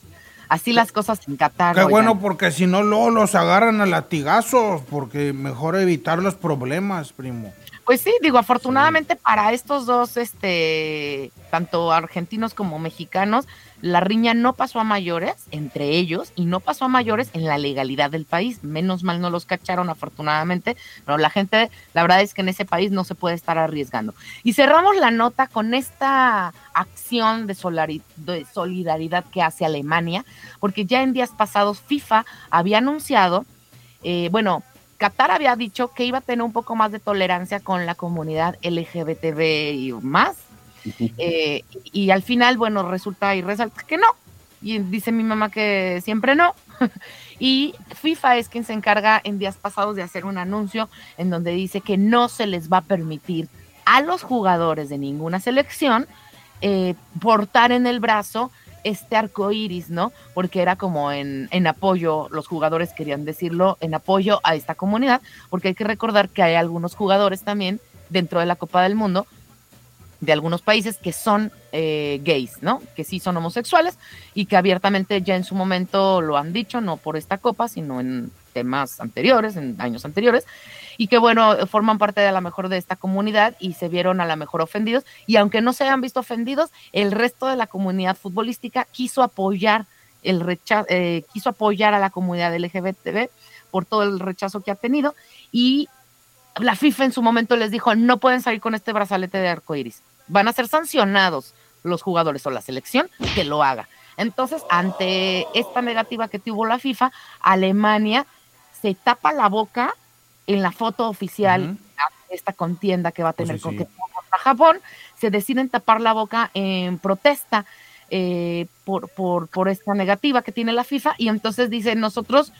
así las cosas en Qatar. Qué oigan. bueno, porque si no, luego los agarran a latigazos, porque mejor evitar los problemas, primo. Pues sí, digo, afortunadamente para estos dos, este, tanto argentinos como mexicanos, la riña no pasó a mayores entre ellos y no pasó a mayores en la legalidad del país. Menos mal no los cacharon, afortunadamente, pero la gente, la verdad es que en ese país no se puede estar arriesgando. Y cerramos la nota con esta acción de, solidaridad que hace Alemania, porque ya en días pasados FIFA había anunciado, eh, bueno, Qatar había dicho que iba a tener un poco más de tolerancia con la comunidad LGBTB y más. eh, y, al final, bueno, resulta y resalta que no. Y dice mi mamá que siempre no. y FIFA es quien se encarga en días pasados de hacer un anuncio en donde dice que no se les va a permitir a los jugadores de ninguna selección eh, portar en el brazo este arco iris, ¿no? Porque era como en, en apoyo, los jugadores querían decirlo, en apoyo a esta comunidad, porque hay que recordar que hay algunos jugadores también dentro de la Copa del Mundo de algunos países que son eh, gays, ¿no? Que sí son homosexuales y que abiertamente ya en su momento lo han dicho, no por esta copa, sino en temas anteriores, en años anteriores, y que bueno, forman parte de a la mejor de esta comunidad y se vieron a la mejor ofendidos, y aunque no se hayan visto ofendidos, el resto de la comunidad futbolística quiso apoyar el rechazo, eh, quiso apoyar a la comunidad LGBTB por todo el rechazo que ha tenido, y la FIFA en su momento les dijo, no pueden salir con este brazalete de arco iris. Van a ser sancionados los jugadores o la selección que lo haga. Entonces, ante esta negativa que tuvo la FIFA, Alemania se tapa la boca en la foto oficial de esta contienda que va a tener Pues sí, con sí. Japón. Se deciden tapar la boca en protesta eh, por, por, por esta negativa que tiene la FIFA y entonces dicen, nosotros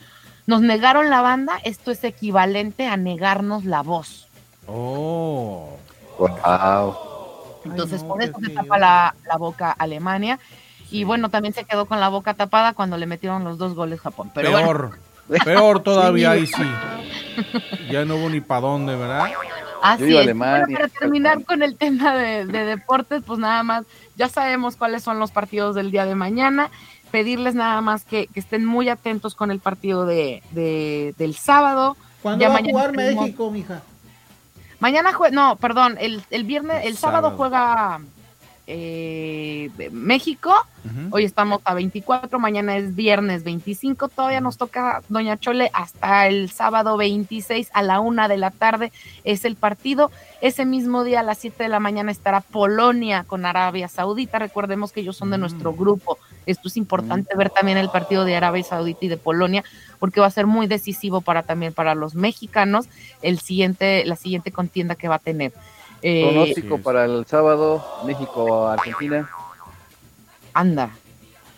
nos negaron la banda, esto es equivalente a negarnos la voz. Oh. Wow. Entonces, no, por eso se tapa la, la boca Alemania. Y bueno, también se quedó con la boca tapada cuando le metieron los dos goles Japón. Pero bueno, peor. Peor todavía ahí sí. Ya no hubo ni para dónde, ¿verdad? así Yo iba a es. Alemania, Bueno, para terminar con el tema de, de deportes, pues nada más, ya sabemos cuáles son los partidos del día de mañana. Pedirles nada más que, que estén muy atentos con el partido de, de- del sábado. ¿Cuándo Ya va a jugar tenemos- México, mija? Mañana juega, no, perdón, el, el viernes, el sábado, Sábado. juega eh, México. Hoy estamos a 24, mañana es viernes 25. Todavía nos toca, Doña Chole, hasta el sábado 26 a la una de la tarde es el partido. Ese mismo día a las 7 de la mañana estará Polonia con Arabia Saudita. Recordemos que ellos son de Mm. nuestro grupo. Esto es importante ver también el partido de Arabia Saudita y de Polonia porque va a ser muy decisivo para también para los mexicanos el siguiente la siguiente contienda que va a tener. Eh, Pronóstico Sí, para el sábado, México-Argentina. anda.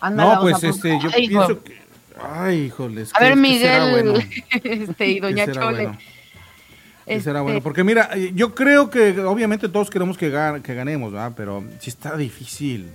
anda No, pues este, yo Ay, hijo. pienso que. Ay, híjoles. A ¿qué- ver, Miguel bueno? este, y ¿Qué Doña Chole. bueno? ¿Qué será Este, bueno? Porque mira, yo creo que obviamente todos queremos que, gan- que ganemos, ¿verdad? Pero sí está difícil.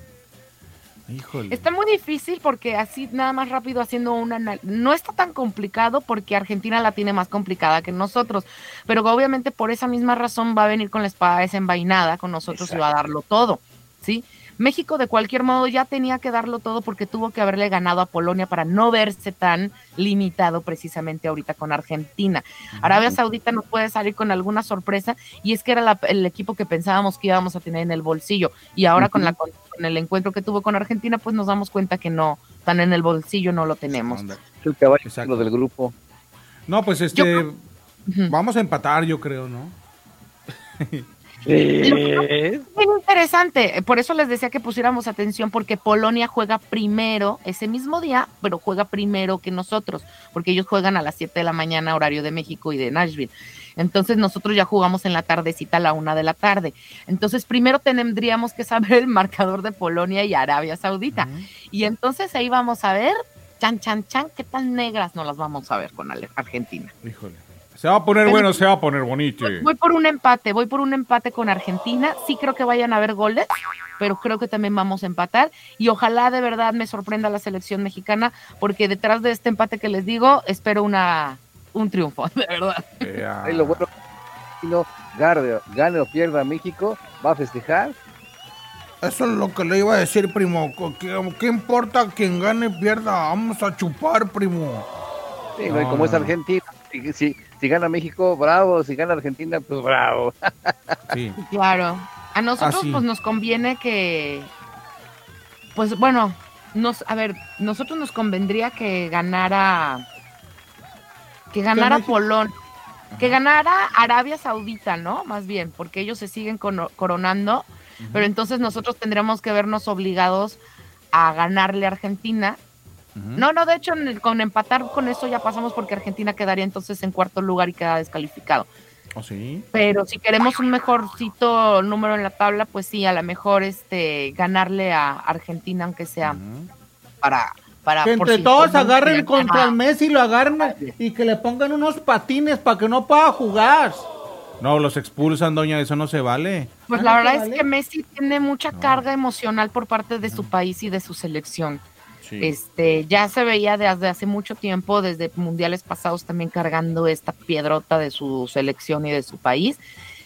Híjole. Está muy difícil porque así nada más rápido haciendo una no está tan complicado porque Argentina la tiene más complicada que nosotros, pero obviamente por esa misma razón va a venir con la espada desenvainada con nosotros y va a darlo todo, ¿sí? México de cualquier modo ya tenía que darlo todo porque tuvo que haberle ganado a Polonia para no verse tan limitado precisamente ahorita con Argentina. Arabia Saudita nos puede salir con alguna sorpresa y es que era la- el equipo que pensábamos que íbamos a tener en el bolsillo y ahora con, la, con el encuentro que tuvo con Argentina pues nos damos cuenta que no, tan en el bolsillo no lo tenemos. El caballo Exacto. del grupo. No, pues este, vamos a empatar, yo creo, ¿no? Bien interesante, por eso les decía que pusiéramos atención porque Polonia juega primero ese mismo día, pero juega primero que nosotros, porque ellos juegan a las 7 de la mañana horario de México y de Nashville. Entonces nosotros ya jugamos en la tardecita a la una de la tarde. Entonces primero tendríamos que saber el marcador de Polonia y Arabia Saudita. Y entonces ahí vamos a ver, chan, chan, chan, qué tan negras nos las vamos a ver con Argentina. Híjole. Se va a poner bueno, se va a poner bonito. Voy por un empate, voy por un empate con Argentina. Sí creo que vayan a haber goles, pero creo que también vamos a empatar. Y ojalá de verdad me sorprenda la selección mexicana, porque detrás de este empate que les digo, espero una un triunfo, de verdad. Ahí lo bueno, no gane, gane o pierda México, va a festejar. Eso es lo que le iba a decir, primo. ¿Qué, qué importa quien gane o pierda? Vamos a chupar, primo. Sí, ¿no? y como es Argentina, si, si, si gana México, bravo. Si gana Argentina, pues bravo. Sí. Claro. A nosotros pues nos conviene que, pues bueno, nos, a ver, nosotros nos convendría que ganara, que ganara? Polón, que ganara Arabia Saudita, ¿no? Más bien, porque ellos se siguen cono- coronando, pero entonces nosotros tendríamos que vernos obligados a ganarle a Argentina. No, no, de hecho, en el- con empatar con eso ya pasamos porque Argentina quedaría entonces en cuarto lugar y queda descalificado. ¿O sí? Pero si queremos un mejorcito número en la tabla, pues sí, a lo mejor este ganarle a Argentina, aunque sea para, para Que entre todos agarren contra el Messi y lo agarren y que le pongan unos patines para que no pueda jugar. No, los expulsan, doña, eso no se vale. Pues Ah, la ¿no verdad es vale? que Messi tiene mucha carga emocional por parte de su país y de su selección. Sí. Este, ya se veía desde hace mucho tiempo, desde mundiales pasados también cargando esta piedrota de su selección y de su país.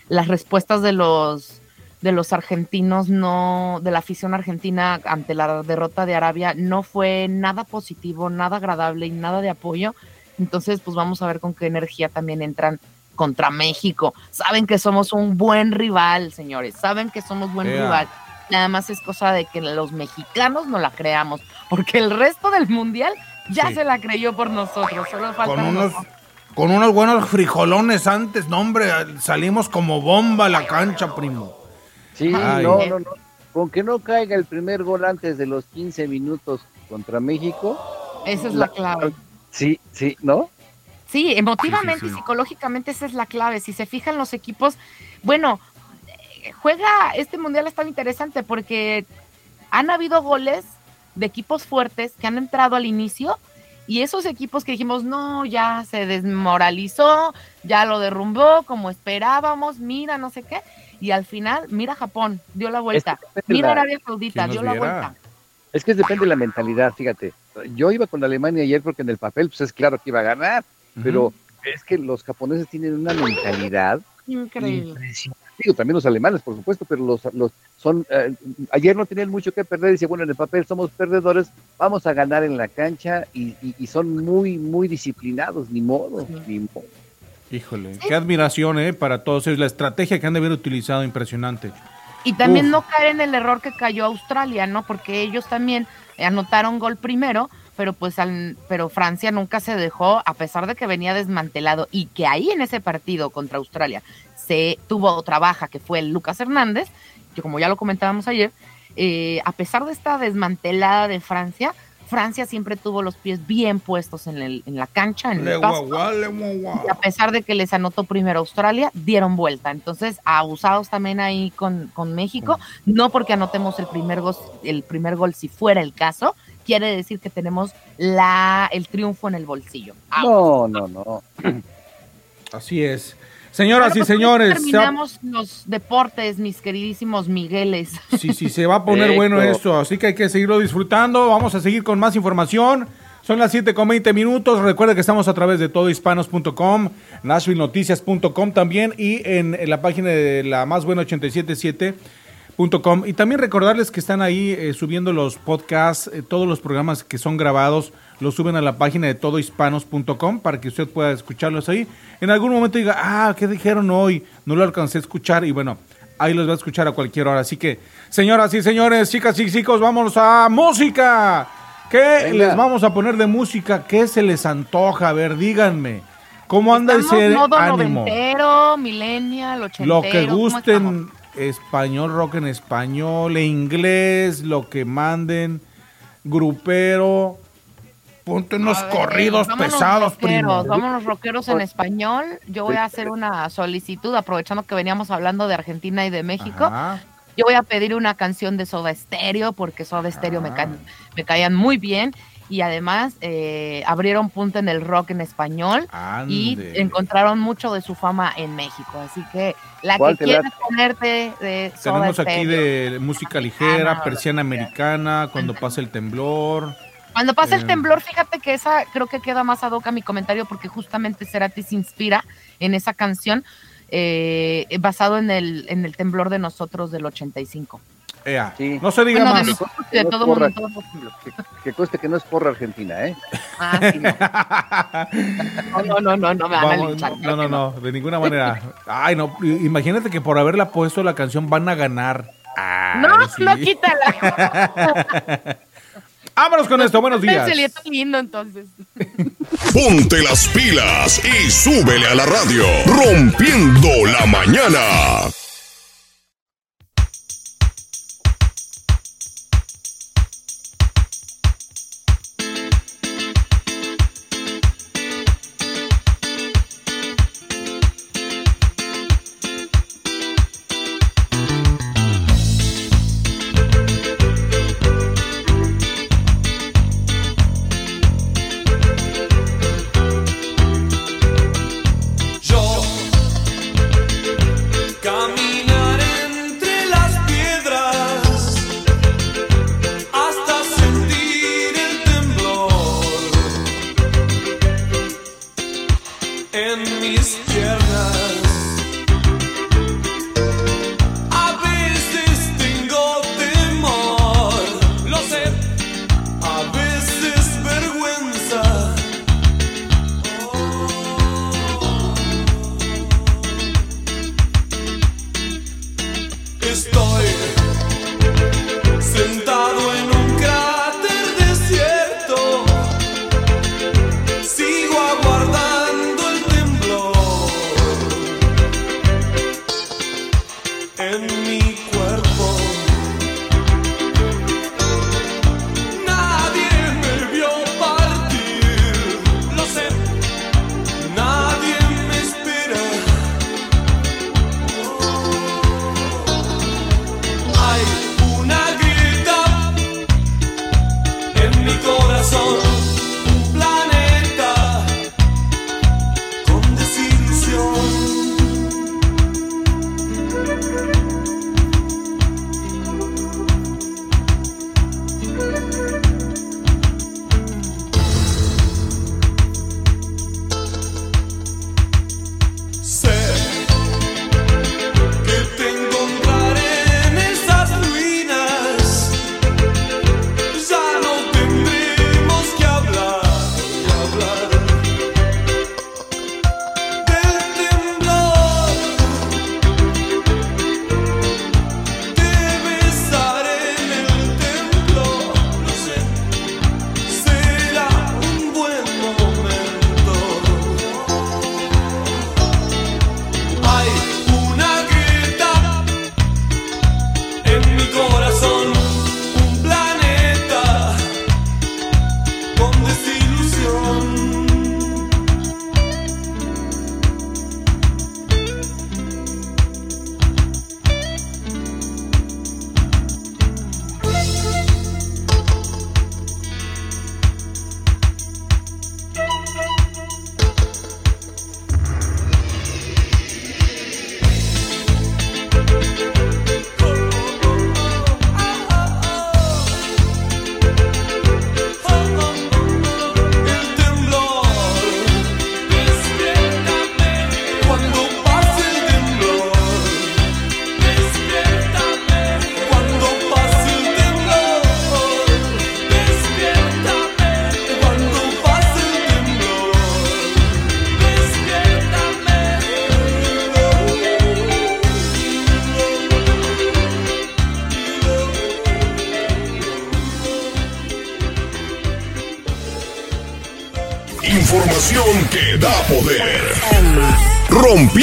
Las respuestas de los de los argentinos no de la afición argentina ante la derrota de Arabia no fue nada positivo, nada agradable y nada de apoyo. Entonces, pues vamos a ver con qué energía también entran contra México. Saben que somos un buen rival, señores. Saben que somos buen Ea. rival. Nada más es cosa de que los mexicanos no la creamos, porque el resto del mundial ya Sí. se la creyó por nosotros. Solo falta Con unos, con unos buenos frijolones antes, no, hombre. Salimos como bomba a la cancha, primo. Sí, Ay. no, no, no. Con que no caiga el primer gol antes de los 15 minutos contra México. Esa es la clave. Sí, sí, ¿no? Sí, emotivamente Sí, sí, sí. y psicológicamente esa es la clave. Si se fijan los equipos, bueno, juega este mundial está interesante porque han habido goles de equipos fuertes que han entrado al inicio y esos equipos que dijimos, no, ya se desmoralizó, ya lo derrumbó como esperábamos, mira, no sé qué, y al final, mira Japón, dio la vuelta, Es que mira la- Arabia Saudita, ¿Quién dio la vuelta. Es que depende de la mentalidad, fíjate. Yo iba con Alemania ayer porque en el papel, pues es claro que iba a ganar, pero es que los japoneses tienen una mentalidad Increíble. impresionante. Digo, también los alemanes, por supuesto, pero los, los son, eh, ayer no tenían mucho que perder, dice, bueno, en el papel somos perdedores, vamos a ganar en la cancha y, y- y son muy, muy disciplinados, ni modo, ni modo. Híjole, qué admiración, ¿eh? Para todos ellos. La estrategia que han de haber utilizado, impresionante. Y también Uf. no caer en el error que cayó Australia, ¿no? Porque ellos también anotaron gol primero, pero pues al, pero Francia nunca se dejó, a pesar de que venía desmantelado y que ahí en ese partido contra Australia se tuvo otra baja que fue el Lucas Hernández, que como ya lo comentábamos ayer, eh, a pesar de esta desmantelada de Francia, Francia siempre tuvo los pies bien puestos en, el, en la cancha, en Le el pasto. le. Y a pesar de que les anotó primero Australia, dieron vuelta. Entonces, abusados también ahí con, con México, no porque anotemos el primer, gol, el primer gol si fuera el caso, quiere decir que tenemos la, el triunfo en el bolsillo. No, no, no. Así es. Señoras y pues, señores, Terminamos los deportes, mis queridísimos Migueles. Sí, sí, se va a poner bueno esto, así que hay que seguirlo disfrutando. Vamos a seguir con más información. Son las 7 con 20 minutos. Recuerda que estamos a través de todohispanos.com, nashvillenoticias.com también y en, en la página de la más buena 877 Com. Y también recordarles que están ahí eh, subiendo los podcasts, eh, todos los programas que son grabados, los suben a la página de todohispanos.com para que usted pueda escucharlos ahí. En algún momento diga, ah, ¿qué dijeron hoy? No lo alcancé a escuchar y bueno, ahí los va a escuchar a cualquier hora. Así que, señoras y señores, chicas y chicos, vámonos a música. ¿Qué Venga. les vamos a poner de música? ¿Qué se les antoja? A ver, díganme. ¿Cómo anda Estamos ese modo ánimo? noventero, millennial, ochentero. Lo que ¿cómo gusten? Español, rock en español, e inglés, lo que manden, grupero. Ponte unos A ver, corridos pesados, primo. rockeros, Vámonos rockeros en español. Yo voy a hacer una solicitud, aprovechando que veníamos hablando de Argentina y de México. Ajá. Yo voy a pedir una canción de Soda Stereo, porque Soda Stereo me, Ah. caen, me caían muy bien. Y además eh, abrieron punto en el rock en español y encontraron mucho de su fama en México. Así que la ¿Cuál que quieras ponerte de Soda Tenemos aquí de música ligera, Ah, no, persiana americana, cuando pasa el temblor. Cuando pasa Eh, el temblor, fíjate que esa creo que queda más ad hoc a mi comentario porque justamente Cerati se inspira en esa canción eh, basado en el, en el temblor de nosotros del 85. Ea, Sí. No se diga Bueno, de más. de No todo mundo. Que, que cueste que no es porra argentina, ¿eh? Ah, sí, no. no, no, no, no, me van a Vamos, linchar. no, no, no, de ninguna manera. Ay, no, imagínate que por haberla puesto la canción van a ganar. Ay, No, sí. no, quítala. Vámonos con esto, buenos días. Se le está lindo entonces. Ponte las pilas y súbele a la radio. Rompiendo la mañana.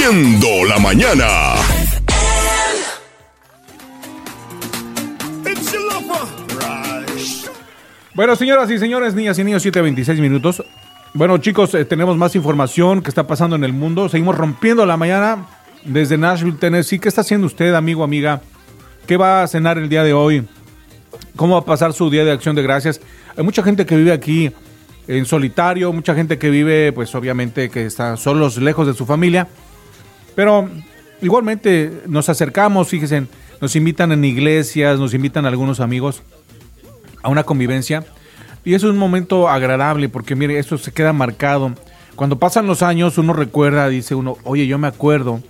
Rompiendo la mañana. Bueno, señoras y señores, niñas y niños, 7.26 minutos. Bueno, chicos, eh, tenemos más información que está pasando en el mundo. Seguimos rompiendo la mañana desde Nashville, Tennessee. ¿Qué está haciendo usted, amigo, amiga? ¿Qué va a cenar el día de hoy? ¿Cómo va a pasar su día de acción de gracias? Hay mucha gente que vive aquí en solitario, mucha gente que vive, pues obviamente, que está solos, lejos de su familia. Pero igualmente nos acercamos, fíjense, nos invitan en iglesias, nos invitan algunos amigos a una convivencia. Y es un momento agradable porque, mire, esto se queda marcado. Cuando pasan los años, uno recuerda, dice uno, oye, yo me acuerdo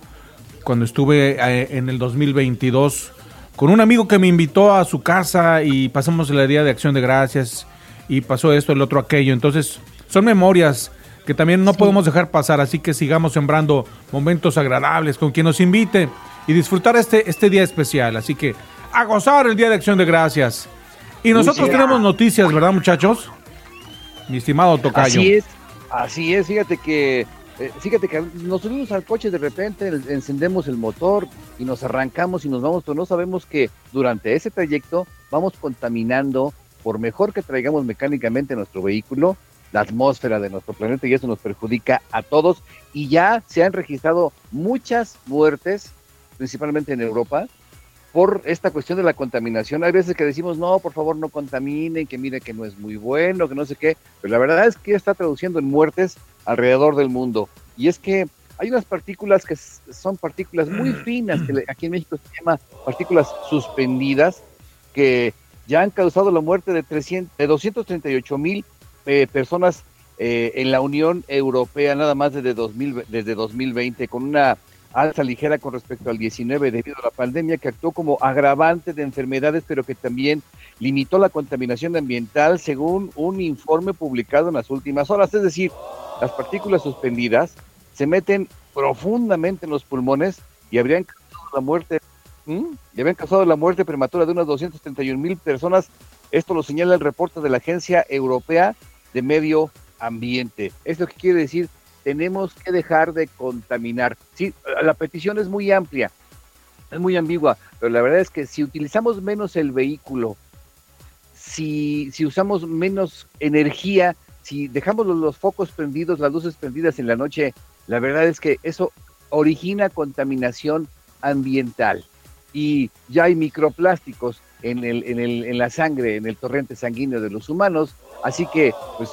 cuando estuve eh, en el 2022 con un amigo que me invitó a su casa y pasamos el día de acción de gracias y pasó esto, el otro, aquello. Entonces, son memorias que también no podemos dejar pasar, así que sigamos sembrando momentos agradables con quien nos invite y disfrutar este, este día especial. Así que a gozar el día de acción de gracias. Y nosotros tenemos noticias, ¿verdad, muchachos? Mi estimado Tocayo. Así es, así es, fíjate que eh, fíjate que nos subimos al coche de repente, encendemos el motor y nos arrancamos y nos vamos, pero no sabemos que durante ese trayecto vamos contaminando, por mejor que traigamos mecánicamente nuestro vehículo, la atmósfera de nuestro planeta y eso nos perjudica a todos. Y ya se han registrado muchas muertes, principalmente en Europa, por esta cuestión de la contaminación. Hay veces que decimos, no, por favor no contaminen, que mire que no es muy bueno, que no sé qué, pero la verdad es que está traduciendo en muertes alrededor del mundo. Y es que hay unas partículas que son partículas muy finas, que aquí en México se llama partículas suspendidas, que ya han causado la muerte de, 300, de 238 mil eh, personas eh, en la Unión Europea, nada más desde, 2000, desde 2020, con una alza ligera con respecto al 19 debido a la pandemia que actuó como agravante de enfermedades, pero que también limitó la contaminación ambiental según un informe publicado en las últimas horas. Es decir, las partículas suspendidas se meten profundamente en los pulmones y habrían causado la muerte, y habrían causado la muerte prematura de unas 231 mil personas. Esto lo señala el reporte de la Agencia Europea de Medio Ambiente. ¿Esto quiere decir? tenemos que dejar de contaminar. Sí, la petición es muy amplia, es muy ambigua, pero la verdad es que si utilizamos menos el vehículo, si, si usamos menos energía, si dejamos los, focos prendidos, las luces prendidas en la noche, la verdad es que eso origina contaminación ambiental. Y ya hay microplásticos en, el, en, el, en la sangre, en el torrente sanguíneo de los humanos, así que pues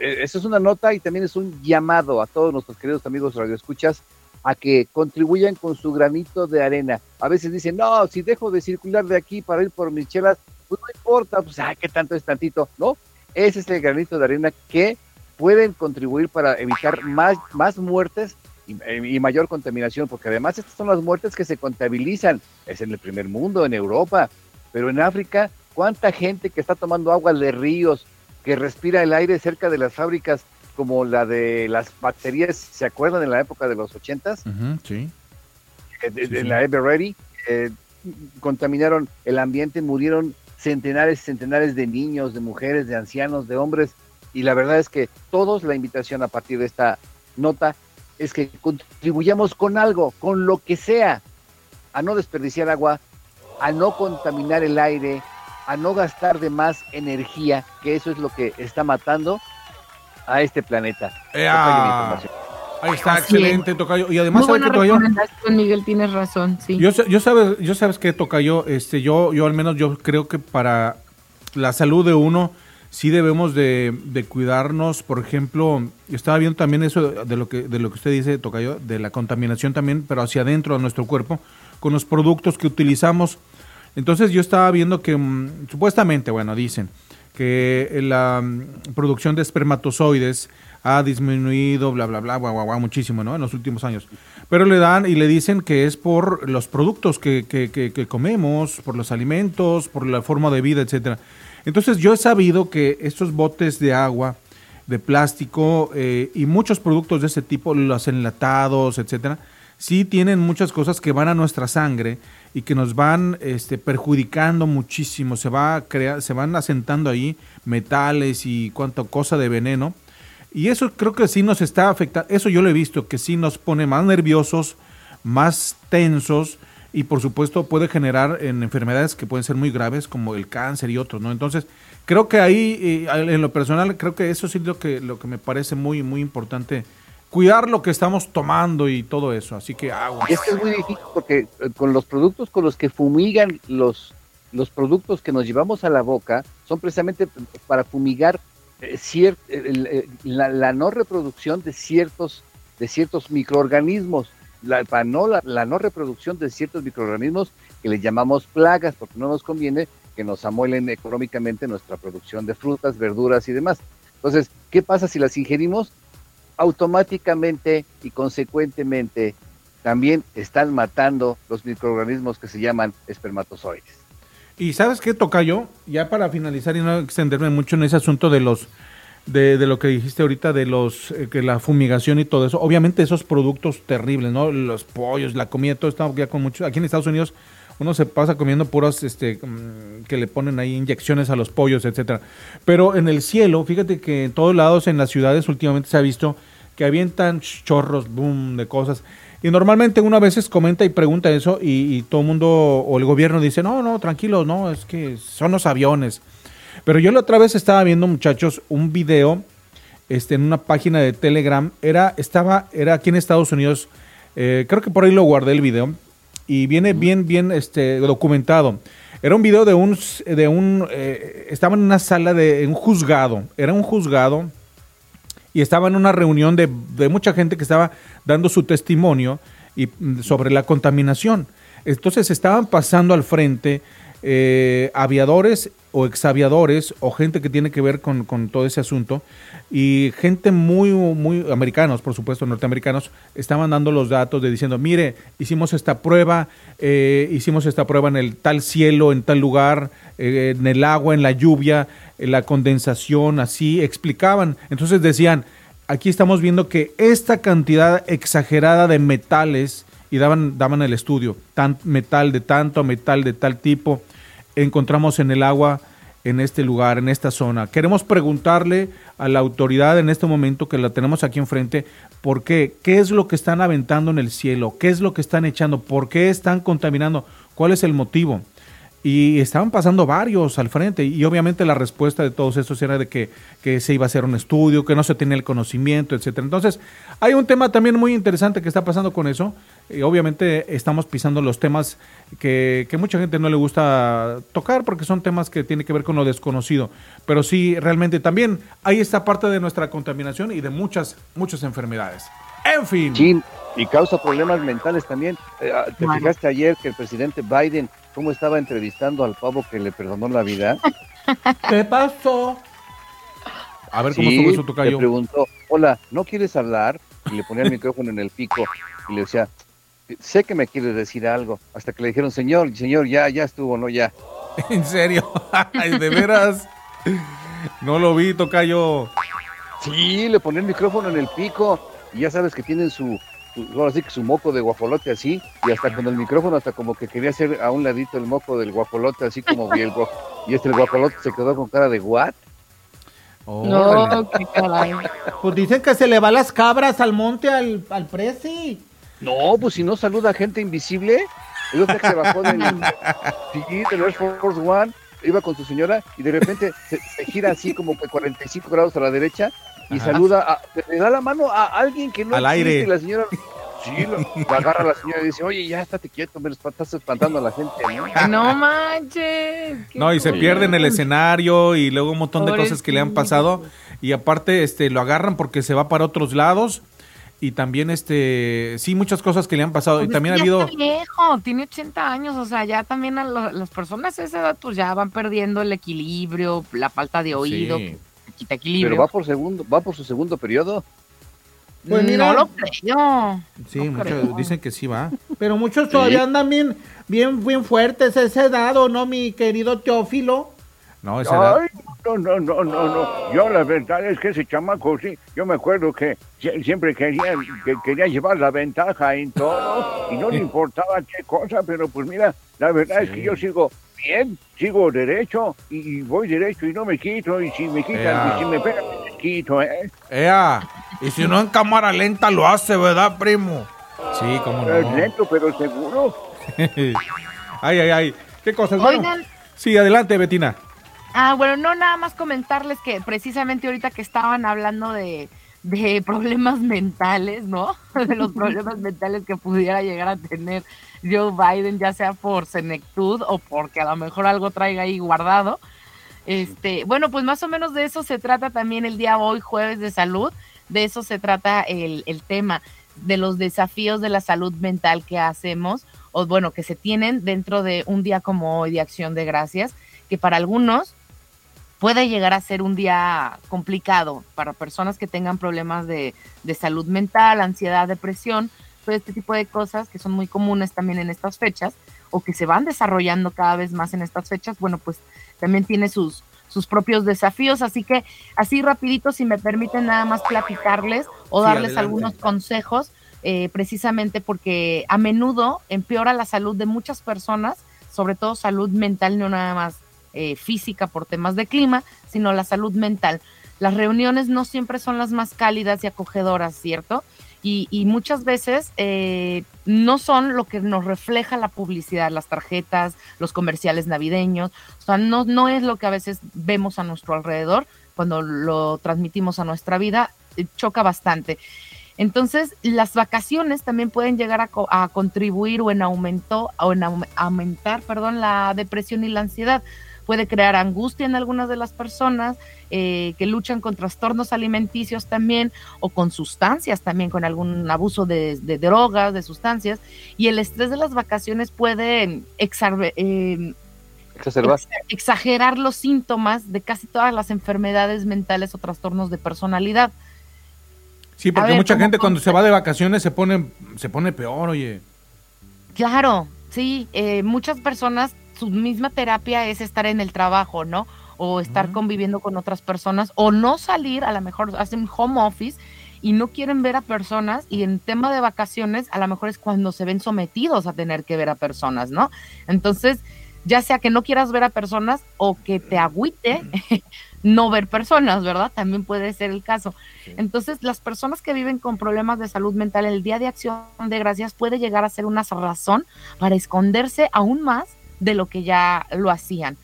eh, eso es una nota y también es un llamado a todos nuestros queridos amigos radioescuchas a que contribuyan con su granito de arena. A veces dicen, no, si dejo de circular de aquí para ir por mis chelas, pues no importa, pues, ah, ¿qué tanto es tantito? No, ese es el granito de arena que pueden contribuir para evitar más, más muertes y, y, mayor contaminación, porque además estas son las muertes que se contabilizan. Es en el primer mundo, en Europa, pero en África, ¿cuánta gente que está tomando agua de ríos, que respira el aire cerca de las fábricas como la de las baterías, ¿se acuerdan en la época de los ochentas? sí. En la Ever Ready, eh, contaminaron el ambiente, murieron centenares y centenares de niños, de mujeres, de ancianos, de hombres, y la verdad es que todos, la invitación a partir de esta nota, es que contribuyamos con algo, con lo que sea, a no desperdiciar agua, a no contaminar el aire, a no gastar de más energía, que eso es lo que está matando a este planeta. Ahí está, excelente, Tocayo. Y además, Muy buena Tocayo? Miguel, tienes razón, sí. Yo, yo sabes, yo sabes que Tocayo, este, yo, yo al menos yo creo que para la salud de uno sí debemos de, de, cuidarnos. Por ejemplo, estaba viendo también eso de lo que de lo que usted dice, Tocayo, de la contaminación también, pero hacia adentro de nuestro cuerpo, con los productos que utilizamos. Entonces yo estaba viendo que mm, supuestamente, bueno, dicen que la mm, producción de espermatozoides ha disminuido, bla, bla, bla, guau, muchísimo, ¿no? En los últimos años. Pero le dan y le dicen que es por los productos que, que, que, comemos, por los alimentos, por la forma de vida, etcétera. Entonces yo he sabido que estos botes de agua, de plástico eh, y muchos productos de ese tipo, los enlatados, etcétera, sí tienen muchas cosas que van a nuestra sangre y que nos van este, perjudicando muchísimo. Se, va a crear, se van asentando ahí metales y cuánta cosa de veneno. Y eso creo que sí nos está afectando, eso yo lo he visto, que sí nos pone más nerviosos, más tensos y por supuesto puede generar en enfermedades que pueden ser muy graves como el cáncer y otros, ¿no? Entonces, creo que ahí, eh, en lo personal, creo que eso sí es lo que, lo que me parece muy, muy importante, cuidar lo que estamos tomando y todo eso, así que agua. Y es que es muy difícil porque eh, con los productos con los que fumigan los, los productos que nos llevamos a la boca, son precisamente para fumigar eh, el- la, no reproducción de ciertos, de ciertos microorganismos, la, para no, la, la no reproducción de ciertos microorganismos que le llamamos plagas, porque no nos conviene que nos amuelen económicamente nuestra producción de frutas, verduras y demás. Entonces, ¿qué pasa si las ingerimos? Automáticamente y consecuentemente también están matando los microorganismos que se llaman espermatozoides. Y sabes qué toca yo, ya para finalizar y no extenderme mucho en ese asunto de los de, lo que dijiste ahorita de los eh, que la fumigación y todo eso, obviamente esos productos terribles, ¿no? Los pollos, la comida, todo está ya con mucho aquí en Estados Unidos uno se pasa comiendo puras este mm, que le ponen ahí inyecciones a los pollos, etcétera. Pero en el cielo, fíjate que en todos lados en las ciudades últimamente se ha visto que avientan chorros, boom, de cosas. Y normalmente uno a veces comenta y pregunta eso y, todo el mundo o el gobierno dice, no, no, tranquilo, no, es que son los aviones. Pero yo la otra vez estaba viendo, muchachos, un video este, en una página de Telegram. Era, estaba, era aquí en Estados Unidos. eh, creo que por ahí lo guardé el video. Y viene bien, bien este, documentado. Era un video de un, de un eh, estaba en una sala de un juzgado. Era un juzgado y estaba en una reunión de, de mucha gente que estaba dando su testimonio y, mm, sobre la contaminación. Entonces estaban pasando al frente eh, aviadores o exaviadores o gente que tiene que ver con, todo ese asunto y gente muy, muy americanos, por supuesto, norteamericanos, estaban dando los datos de diciendo, mire, hicimos esta prueba, eh, hicimos esta prueba en el tal cielo, en tal lugar, eh, en el agua, en la lluvia, en la condensación, así, explicaban. Entonces decían, aquí estamos viendo que esta cantidad exagerada de metales, y daban, daban el estudio, tan, metal de tanto, metal de tal tipo, encontramos en el agua en este lugar, en esta zona. Queremos preguntarle a la autoridad en este momento que la tenemos aquí enfrente, ¿por qué? ¿Qué es lo que están aventando en el cielo? ¿Qué es lo que están echando? ¿Por qué están contaminando? ¿Cuál es el motivo? Y estaban pasando varios al frente y obviamente la respuesta de todos estos era de que, que se iba a hacer un estudio, que no se tenía el conocimiento, etcétera. Entonces, hay un tema también muy interesante que está pasando con eso. Y obviamente estamos pisando los temas que, que mucha gente no le gusta tocar porque son temas que tienen que ver con lo desconocido. Pero sí, realmente también hay esta parte de nuestra contaminación y de muchas, muchas enfermedades. En fin. Y causa problemas mentales también. Eh, ah, ¿Te fijaste ayer que el presidente Biden, cómo estaba entrevistando al pavo que le perdonó la vida? ¿Qué pasó? A ver cómo Sí, estuvo eso, le Tocayo. preguntó, hola, ¿no quieres hablar? Y le ponía el micrófono en el pico y le decía, sé que me quieres decir algo. Hasta que le dijeron, señor, señor, ya, ya estuvo, no, ya. En serio. Ay, de veras. No lo vi, Tocayo. Sí, le ponía el micrófono en el pico y ya sabes que tienen su- ahora sí que su moco de guajolote así y hasta con el micrófono hasta como que quería hacer a un ladito el moco del guajolote así como y, el y este el guajolote se quedó con cara de what? No, qué caray. Pues dicen que se le va las cabras al monte al, al presi. No, pues si no saluda a gente invisible, el otro que se bajó del, del Air Force One, iba con su señora y de repente se, se gira así como que 45 grados a la derecha y Ajá. saluda, a- le da la mano a alguien que no Al existe, aire. y la señora, sí, lo, lo agarra la señora y dice, oye, ya estate quieto, me estás espantando a la gente, ¿no? No manches. No, y se cool. pierde en el escenario y luego un montón de cosas que le han pasado. Y aparte, este, lo agarran porque se va para otros lados. Y también, este, sí, muchas cosas que le han pasado. Pues y también ha habido. está viejo, tiene 80 años, o sea, ya también a lo- las personas de esa edad pues ya van perdiendo el equilibrio, la falta de oído, Sí. Que quita equilibrio. Pero va por segundo, va por su segundo periodo. Pues mira. no lo creo. Sí, No muchos creo. dicen que sí va. Pero muchos todavía andan bien, bien, bien fuertes a esa edad, ¿o no, mi querido Teófilo? No, esa edad. Ay, no, no, no, no, no. Yo la verdad es que ese chamaco, sí, yo me acuerdo que sie- siempre quería, que quería llevar la ventaja en todo y no le importaba qué cosa, pero pues mira, la verdad es que yo sigo bien, sigo derecho y, y voy derecho y no me quito y si me quitan y si me pegan fresquito, ¿eh? Ea, y si no en cámara lenta lo hace, ¿verdad, primo? Sí, cómo Es no. lento, pero seguro. ay, ay, ay. ¿Qué cosas? Bueno, Oigan. sí, adelante, Betina. Ah, bueno, no nada más comentarles que precisamente ahorita que estaban hablando de, de problemas mentales, ¿no? De los problemas mentales que pudiera llegar a tener Joe Biden, ya sea por senectud o porque a lo mejor algo traiga ahí guardado. Este, bueno, pues más o menos de eso se trata también el día hoy, jueves de salud, de eso se trata el, el tema, de los desafíos de la salud mental que hacemos, o bueno, que se tienen dentro de un día como hoy de acción de gracias, que para algunos puede llegar a ser un día complicado para personas que tengan problemas de, de salud mental, ansiedad, depresión, todo este tipo de cosas que son muy comunes también en estas fechas o que se van desarrollando cada vez más en estas fechas, bueno, pues también tiene sus, sus propios desafíos, así que así rapidito, si me permiten nada más platicarles o Sí, darles adelante. algunos consejos, eh, precisamente porque a menudo empeora la salud de muchas personas, sobre todo salud mental, no nada más eh, física por temas de clima, sino la salud mental. Las reuniones no siempre son las más cálidas y acogedoras, ¿cierto? Y, y muchas veces eh, no son lo que nos refleja la publicidad, las tarjetas, los comerciales navideños, o sea, no, no es lo que a veces vemos a nuestro alrededor cuando lo transmitimos a nuestra vida, eh, choca bastante. Entonces, las vacaciones también pueden llegar a, co- a contribuir o en, aumento, o en aum- aumentar perdón, la depresión y la ansiedad. Puede crear angustia en algunas de las personas eh, que luchan con trastornos alimenticios también o con sustancias también, con algún abuso de, de drogas, de sustancias. Y el estrés de las vacaciones puede exarbe- eh, Exacerbar. ex- exagerar los síntomas de casi todas las enfermedades mentales o trastornos de personalidad. Sí, porque ver, mucha ¿cómo gente cuando se va de vacaciones se pone, se pone peor, oye. Claro, sí, eh, muchas personas, su misma terapia es estar en el trabajo, ¿no? O estar conviviendo con otras personas, o no salir, a lo mejor hacen home office y no quieren ver a personas, y en tema de vacaciones, a lo mejor es cuando se ven sometidos a tener que ver a personas, ¿no? Entonces, ya sea que no quieras ver a personas o que te agüite no ver personas, ¿verdad? También puede ser el caso. Entonces, las personas que viven con problemas de salud mental, el Día de Acción de Gracias puede llegar a ser una razón para esconderse aún más de lo que ya lo hacían.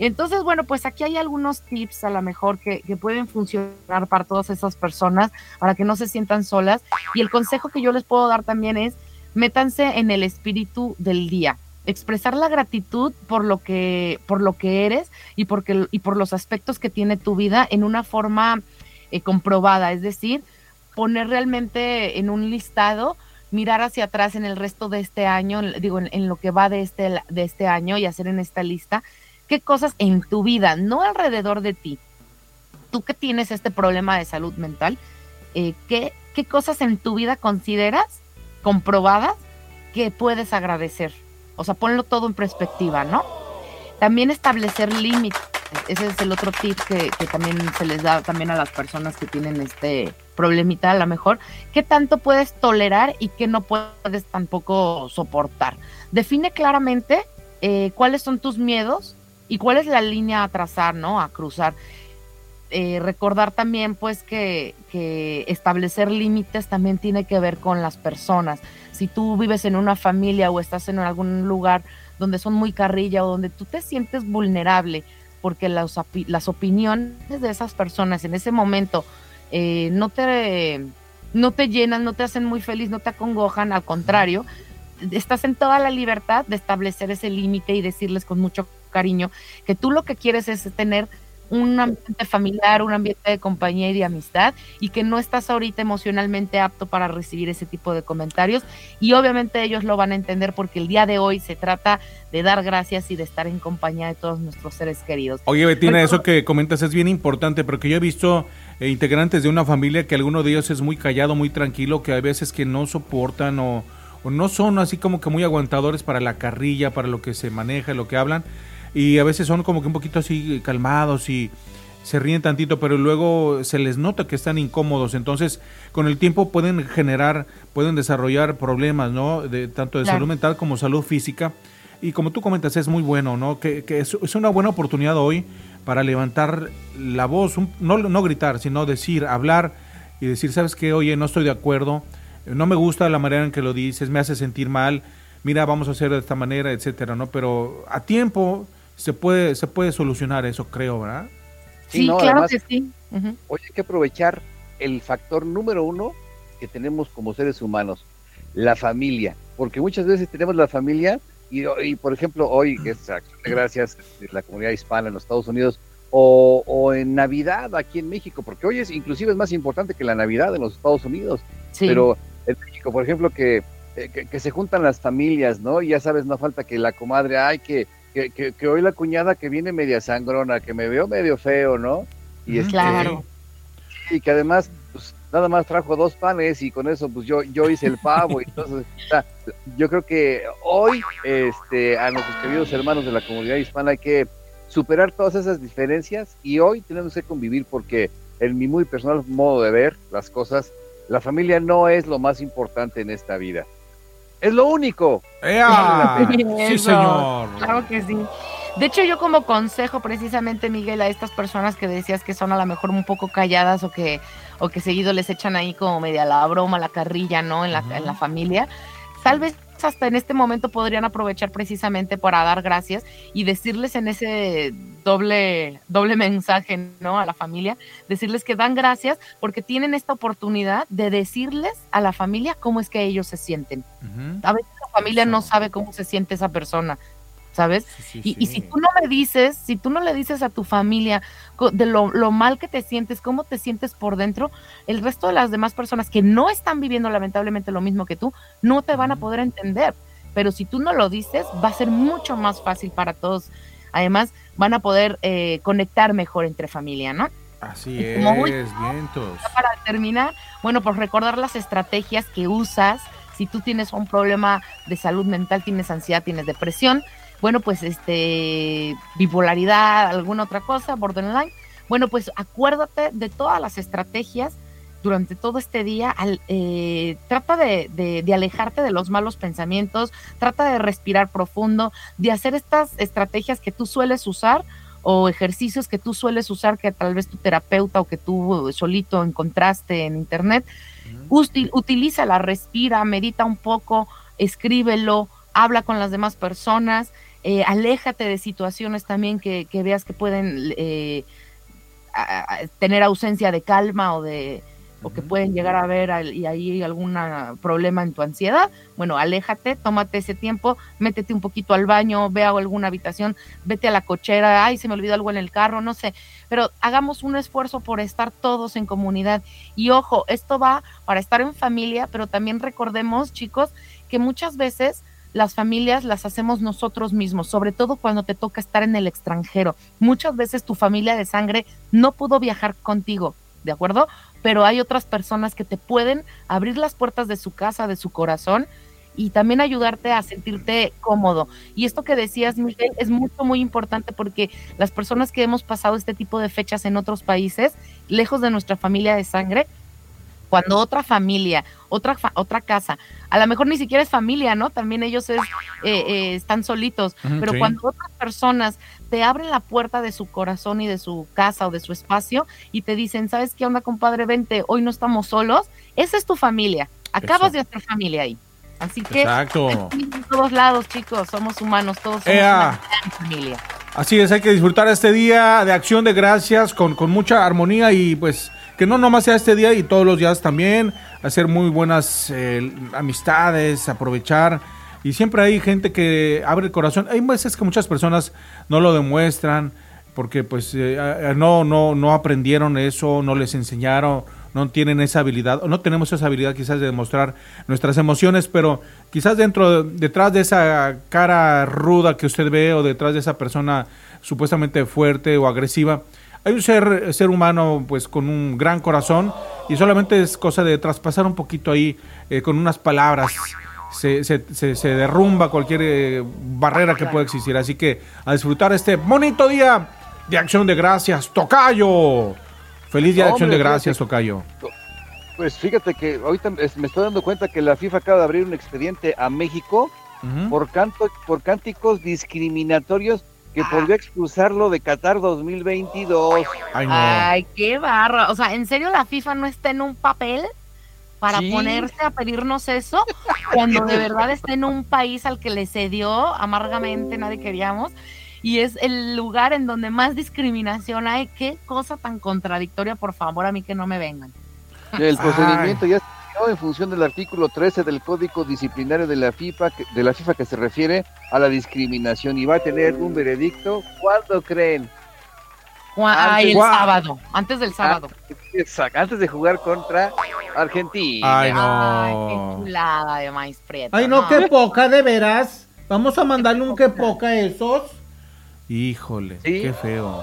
Entonces, bueno, pues aquí hay algunos tips a lo mejor que, pueden funcionar para todas esas personas, para que no se sientan solas. Y el consejo que yo les puedo dar también es, métanse en el espíritu del día expresar la gratitud por lo que por lo que eres y porque y por los aspectos que tiene tu vida en una forma eh, comprobada es decir poner realmente en un listado mirar hacia atrás en el resto de este año digo en, lo que va de este de este año y hacer en esta lista qué cosas en tu vida no alrededor de ti tú que tienes este problema de salud mental eh, qué qué cosas en tu vida consideras comprobadas que puedes agradecer o sea, ponlo todo en perspectiva, ¿no? También establecer límites. Ese es el otro tip que, también se les da también a las personas que tienen este problemita a lo mejor. ¿Qué tanto puedes tolerar y qué no puedes tampoco soportar? Define claramente eh, cuáles son tus miedos y cuál es la línea a trazar, ¿no? A cruzar. Eh, recordar también pues que, que establecer límites también tiene que ver con las personas. Si tú vives en una familia o estás en algún lugar donde son muy carrilla o donde tú te sientes vulnerable porque las, las opiniones de esas personas en ese momento eh, no, te, no te llenan, no te hacen muy feliz, no te acongojan, al contrario, estás en toda la libertad de establecer ese límite y decirles con mucho cariño que tú lo que quieres es tener un ambiente familiar, un ambiente de compañía y de amistad y que no estás ahorita emocionalmente apto para recibir ese tipo de comentarios y obviamente ellos lo van a entender porque el día de hoy se trata de dar gracias y de estar en compañía de todos nuestros seres queridos. Oye, Betina, eso que comentas es bien importante porque yo he visto eh, integrantes de una familia que alguno de ellos es muy callado, muy tranquilo, que hay veces que no soportan o, o no son así como que muy aguantadores para la carrilla, para lo que se maneja, lo que hablan y a veces son como que un poquito así calmados y se ríen tantito, pero luego se les nota que están incómodos, entonces con el tiempo pueden generar, pueden desarrollar problemas, ¿no? De, tanto de Claro. salud mental como salud física. y como tú comentas, es muy bueno, ¿no? Que, que es, es, una buena oportunidad hoy para levantar la voz, un, no, no gritar, sino decir, hablar y decir, ¿sabes qué? Oye, no estoy de acuerdo, no me gusta la manera en que lo dices, me hace sentir mal, mira, vamos a hacer de esta manera, etcétera, ¿no? Pero a tiempo se puede, se puede solucionar eso, creo, ¿verdad? Sí, no, claro además, que sí. Uh -huh. Hoy hay que aprovechar el factor número uno que tenemos como seres humanos, la familia, porque muchas veces tenemos la familia y, y por ejemplo, hoy, que es gracias la comunidad hispana en los Estados Unidos, o, o, en Navidad aquí en México, porque hoy es inclusive es más importante que la Navidad en los Estados Unidos, sí. pero en México, por ejemplo, que, que, que, se juntan las familias, ¿no? Y ya sabes, no falta que la comadre, ay, que, que, que, que, hoy la cuñada que viene media sangrona, que me veo medio feo, ¿no? Y este, claro. Y que además, pues, nada más trajo dos panes y con eso, pues yo, yo hice el pavo. y entonces, yo creo que hoy, este, a nuestros queridos hermanos de la comunidad hispana hay que superar todas esas diferencias y hoy tenemos que convivir porque en mi muy personal modo de ver las cosas, la familia no es lo más importante en esta vida. Es lo único. ¡Ea! Sí, señor. Claro que sí. De hecho, yo como consejo precisamente, Miguel, a estas personas que decías que son a lo mejor un poco calladas o que, o que seguido les echan ahí como media la broma, la carrilla, ¿no? En la, uh -huh. en la familia. Tal vez hasta en este momento podrían aprovechar precisamente para dar gracias y decirles en ese doble, doble mensaje ¿no? a la familia, decirles que dan gracias porque tienen esta oportunidad de decirles a la familia cómo es que ellos se sienten. Uh -huh. A veces la familia no sabe cómo se siente esa persona. ¿Sabes? Sí, sí, y, sí. y, si tú no le dices, si tú no le dices a tu familia de lo, lo, mal que te sientes, cómo te sientes por dentro, el resto de las demás personas que no están viviendo lamentablemente lo mismo que tú, no te van a poder entender. Pero si tú no lo dices, va a ser mucho más fácil para todos. Además, van a poder eh, conectar mejor entre familia, ¿no? Así es, vientos. Para terminar, bueno, pues recordar las estrategias que usas. Si tú tienes un problema de salud mental, tienes ansiedad, tienes depresión, bueno, pues este, bipolaridad, alguna otra cosa, borderline. Bueno, pues acuérdate de todas las estrategias durante todo este día. Al, eh, trata de, de, de, alejarte de los malos pensamientos, trata de respirar profundo, de hacer estas estrategias que tú sueles usar o ejercicios que tú sueles usar que tal vez tu terapeuta o que tú solito encontraste en internet. -huh. utilízala, respira, medita un poco, escríbelo, habla con las demás personas eh, aléjate de situaciones también que, que veas que pueden eh, a, a tener ausencia de calma o de o que pueden llegar a ver y ahí algún problema en tu ansiedad, bueno, aléjate, tómate ese tiempo, métete un poquito al baño, ve a alguna habitación, vete a la cochera, ay, se me olvidó algo en el carro, no sé, pero hagamos un esfuerzo por estar todos en comunidad. Y ojo, esto va para estar en familia, pero también recordemos, chicos, que muchas veces las familias las hacemos nosotros mismos, sobre todo cuando te toca estar en el extranjero. Muchas veces tu familia de sangre no pudo viajar contigo, ¿de acuerdo? Pero hay otras personas que te pueden abrir las puertas de su casa, de su corazón y también ayudarte a sentirte cómodo. Y esto que decías, Miguel, es mucho, muy importante porque las personas que hemos pasado este tipo de fechas en otros países, lejos de nuestra familia de sangre, cuando otra familia, otra, otra casa, a lo mejor ni siquiera es familia, ¿no? También ellos es, eh, eh, están solitos, uh -huh, pero sí. cuando otras personas te abren la puerta de su corazón y de su casa o de su espacio y te dicen, ¿sabes qué onda, compadre? Vente, hoy no estamos solos, esa es tu familia, acabas Eso. de hacer familia ahí. Así que Exacto. en todos lados, chicos, somos humanos, todos somos una gran familia. Así es, hay que disfrutar este día de acción de gracias con, con mucha armonía y pues que no nomás sea este día y todos los días también, hacer muy buenas eh, amistades, aprovechar. Y siempre hay gente que abre el corazón. Hay veces que muchas personas no lo demuestran porque pues eh, no, no, no aprendieron eso, no les enseñaron, no tienen esa habilidad, o no tenemos esa habilidad quizás de demostrar nuestras emociones, pero quizás dentro, detrás de esa cara ruda que usted ve o detrás de esa persona supuestamente fuerte o agresiva, hay un ser, ser humano pues con un gran corazón y solamente es cosa de traspasar un poquito ahí eh, con unas palabras. Se, se, se, se derrumba cualquier eh, barrera que pueda existir. Así que a disfrutar este bonito día de acción de gracias, Tocayo. Feliz día de acción de gracias, Tocayo. Pues fíjate que ahorita me estoy dando cuenta que la FIFA acaba de abrir un expediente a México por, canto, por cánticos discriminatorios que podría expulsarlo de Qatar 2022. Ay, no. Ay, qué barra. O sea, ¿en serio la FIFA no está en un papel para Sí. ponerse a pedirnos eso? Cuando de verdad está en un país al que le cedió amargamente, nadie queríamos. Y es el lugar en donde más discriminación hay. Qué cosa tan contradictoria, por favor, a mí que no me vengan. El procedimiento ya se inició en función del artículo 13 del Código Disciplinario de la FIFA, que- de la FIFA que se refiere a la discriminación y va a tener un veredicto. ¿Cuándo creen? Juan- Antes- Ay, el sábado, antes del sábado. Exacto, antes de jugar contra Argentina. Ay, Ay, no. qué chulada de maíz prieto. Ay, no, qué poca, de veras. Vamos a mandarle un que poca a esos. Híjole, Sí. qué feo.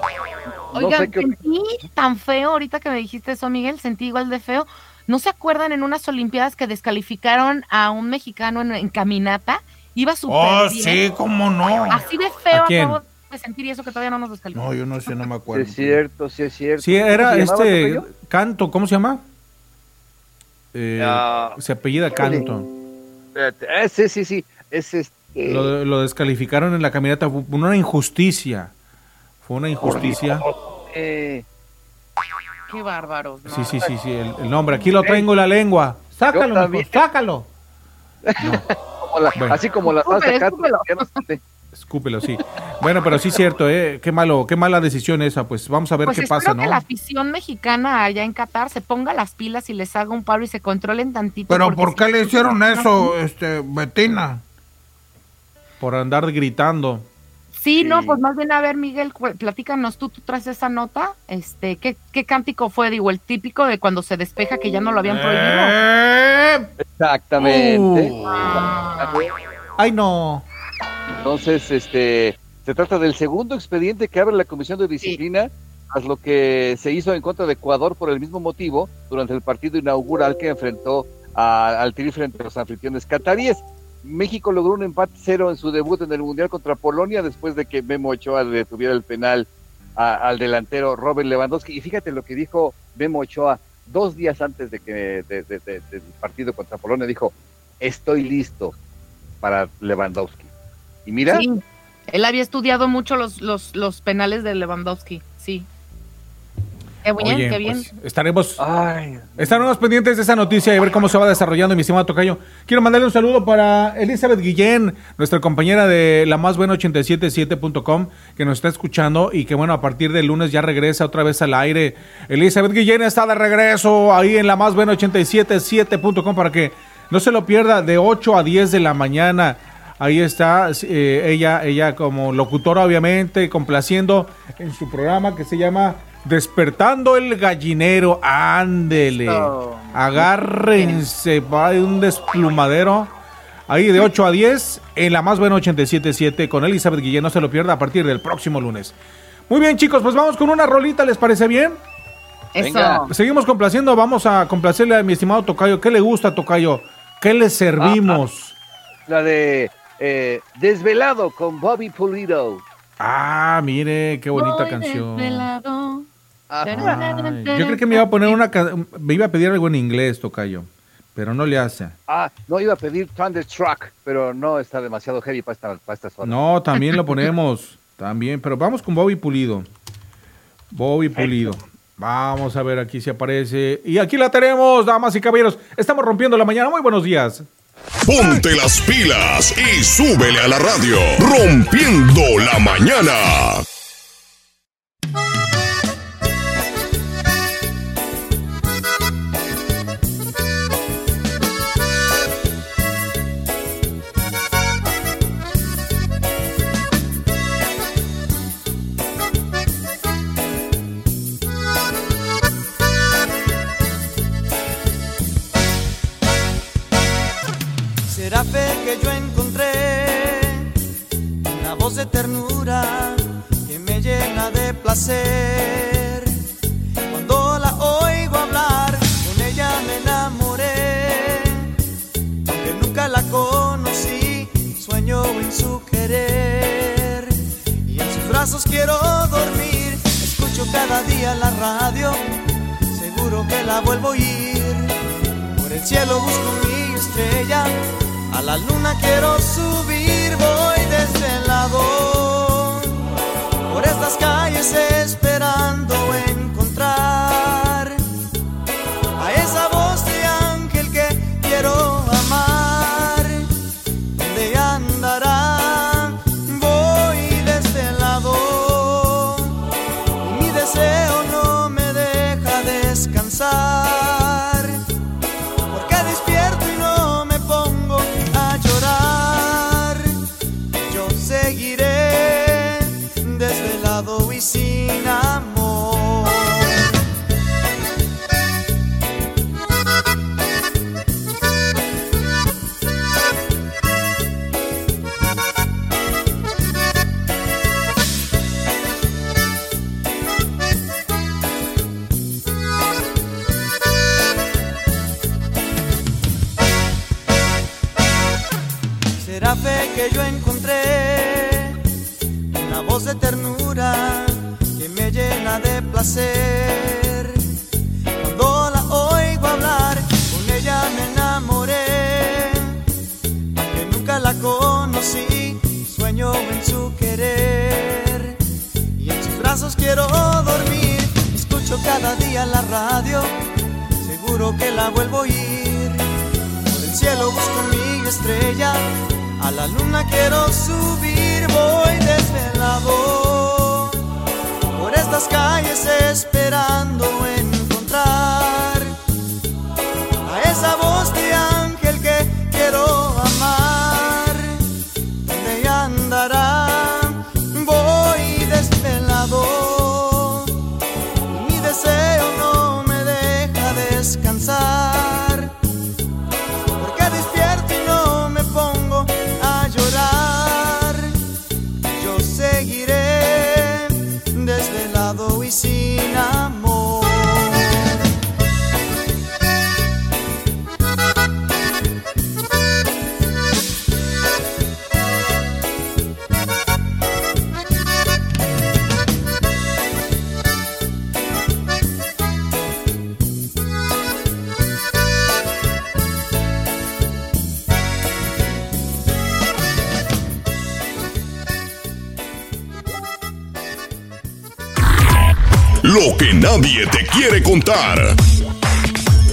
No Oigan, sé qué sentí tan feo ahorita que me dijiste eso, Miguel, sentí igual de feo. ¿No se acuerdan en unas Olimpiadas que descalificaron a un mexicano en, en caminata? Iba súper Oh, bien. sí, cómo no. Así de feo ¿A quién? acabo de sentir y eso que todavía no nos descalifican. No, yo no sé, no me Sí, acuerdo. es cierto, sí es cierto. Sí, ¿Cómo era llamaba, este? Canto, ¿cómo se llama? Eh, Ah. se apellida Canto. Ah, sí, sí, sí. Es este. Lo, lo descalificaron en la caminata fue una injusticia. Fue una injusticia. eh, Qué bárbaros. ¿no? Sí, sí, sí, sí, el, el nombre. Aquí lo tengo en la lengua. Sácalo, sácalo. como la- Bueno. Así como la Escúpelo, escúpelo. Escúpelo, sí. Bueno, pero sí es cierto, ¿eh? Qué malo, qué mala decisión esa. Pues vamos a ver Pues qué pasa, ¿no? que la afición mexicana allá en Qatar se ponga las pilas y les haga un paro y se controlen tantito. Pero ¿por sí- qué le hicieron eso, este, Betina? Por andar gritando. Sí, no, pues más bien a ver, Miguel, platícanos tú, tú traes esa nota, este, ¿qué, qué cántico fue? Digo, el típico de cuando se despeja que ya no lo habían prohibido. Eh, Exactamente. Uh. Ah, Ay, no. Entonces, este, se trata del segundo expediente que abre la Comisión de Disciplina, tras lo que se hizo en contra de Ecuador por el mismo motivo durante el partido inaugural que enfrentó a- al Tri frente a los anfitriones cataríes. México logró un empate cero en su debut en el Mundial contra Polonia después de que Memo Ochoa le detuviera el penal al delantero Robert Lewandowski. Y fíjate lo que dijo Memo Ochoa dos días antes de que de- del partido contra Polonia. Dijo, estoy listo para Lewandowski. Y mira, sí, él había estudiado mucho los, los, los penales de Lewandowski, sí. Qué bien, Oye, qué bien. pues, estaremos, ay, estaremos pendientes de esa noticia y ver cómo se va desarrollando, mi estimado Tocayo. Quiero mandarle un saludo para Elizabeth Guillén, nuestra compañera de la más buena 877.com, que nos está escuchando y que, bueno, a partir del lunes ya regresa otra vez al aire. Elizabeth Guillén está de regreso ahí en la más buena 877.com para que no se lo pierda de 8 a 10 de la mañana. Ahí está eh, ella, ella como locutora, obviamente, complaciendo en su programa que se llama Despertando el Gallinero. Ándele. Agárrense, va de un desplumadero. Ahí de 8 a 10 en la más buena 877 con Elizabeth Guillén. No se lo pierda a partir del próximo lunes. Muy bien, chicos, pues vamos con una rolita, ¿les parece bien? Eso. venga. Seguimos complaciendo, vamos a complacerle a mi estimado Tocayo. ¿Qué le gusta, Tocayo? ¿Qué le servimos? la de eh, Desvelado con Bobby Pulido. Ah, mire, qué bonita Voy canción. desvelado. Ay, yo creo que me iba a poner una me iba a pedir algo en inglés, Tocayo, pero no le hace. Ah, no iba a pedir Thunderstruck, pero no está demasiado heavy para esta, para estas horas. No, también lo ponemos, también, pero vamos con Bobby Pulido. Bobby Pulido. Vamos a ver aquí si aparece. Y aquí la tenemos, damas y caballeros. Estamos rompiendo la mañana. Muy buenos días. Ponte las pilas y súbele a la radio. Rompiendo la mañana.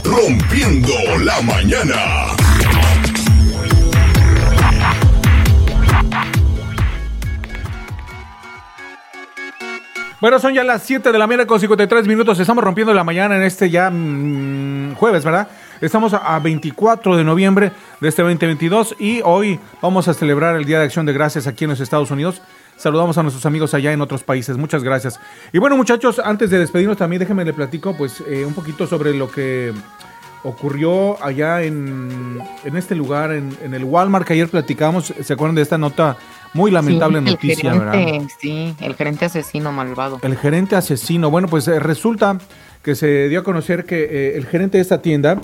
Rompiendo la mañana. Bueno, son ya las 7 de la mañana con 53 minutos. Estamos rompiendo la mañana en este ya mm, jueves, ¿verdad? Estamos a 24 de noviembre de este 2022 y hoy vamos a celebrar el Día de Acción de Gracias aquí en los Estados Unidos. Saludamos a nuestros amigos allá en otros países. Muchas gracias. Y bueno, muchachos, antes de despedirnos también déjenme le platico pues eh, un poquito sobre lo que ocurrió allá en, en este lugar, en, en el Walmart que ayer platicamos. ¿Se acuerdan de esta nota muy lamentable Sí, noticia, verdad? Sí, el gerente asesino malvado. El gerente asesino. Bueno, pues eh, resulta que se dio a conocer que eh, el gerente de esta tienda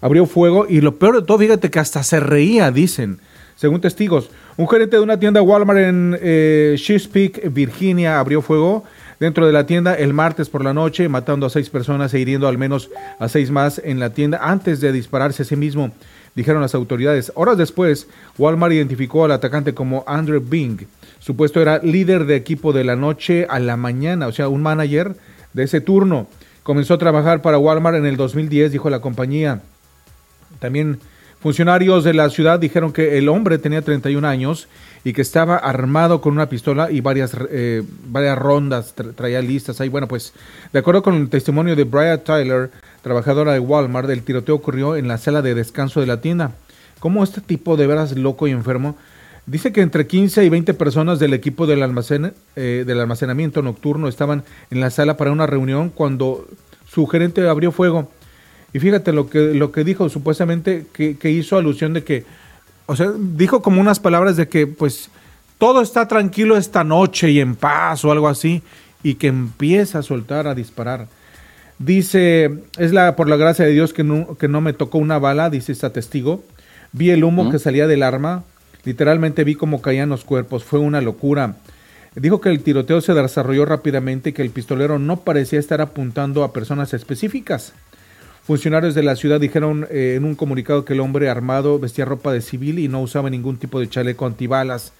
abrió fuego y lo peor de todo, fíjate que hasta se reía, dicen, según testigos. Un gerente de una tienda Walmart en eh, Chesapeake, Virginia, abrió fuego dentro de la tienda el martes por la noche, matando a seis personas e hiriendo al menos a seis más en la tienda antes de dispararse a sí mismo, dijeron las autoridades. Horas después, Walmart identificó al atacante como Andrew Bing. Supuesto era líder de equipo de la noche a la mañana, o sea, un manager de ese turno. Comenzó a trabajar para Walmart en el 2010, dijo la compañía. También funcionarios de la ciudad dijeron que el hombre tenía 31 años y que estaba armado con una pistola y varias, eh, varias rondas tra- traía listas ahí. Bueno, pues de acuerdo con el testimonio de Brian Tyler, trabajadora de Walmart, el tiroteo ocurrió en la sala de descanso de la tienda. ¿Cómo este tipo de veras loco y enfermo? Dice que entre 15 y 20 personas del equipo del, almacén, eh, del almacenamiento nocturno estaban en la sala para una reunión cuando su gerente abrió fuego. Y fíjate lo que, lo que dijo, supuestamente que, que hizo alusión de que, o sea, dijo como unas palabras de que pues todo está tranquilo esta noche y en paz o algo así, y que empieza a soltar, a disparar. Dice, es la por la gracia de Dios que no, que no me tocó una bala, dice esta testigo. Vi el humo que salía del arma, literalmente vi cómo caían los cuerpos, fue una locura. Dijo que el tiroteo se desarrolló rápidamente y que el pistolero no parecía estar apuntando a personas específicas. Funcionarios de la ciudad dijeron eh, en un comunicado que el hombre armado vestía ropa de civil y no usaba ningún tipo de chaleco antibalas.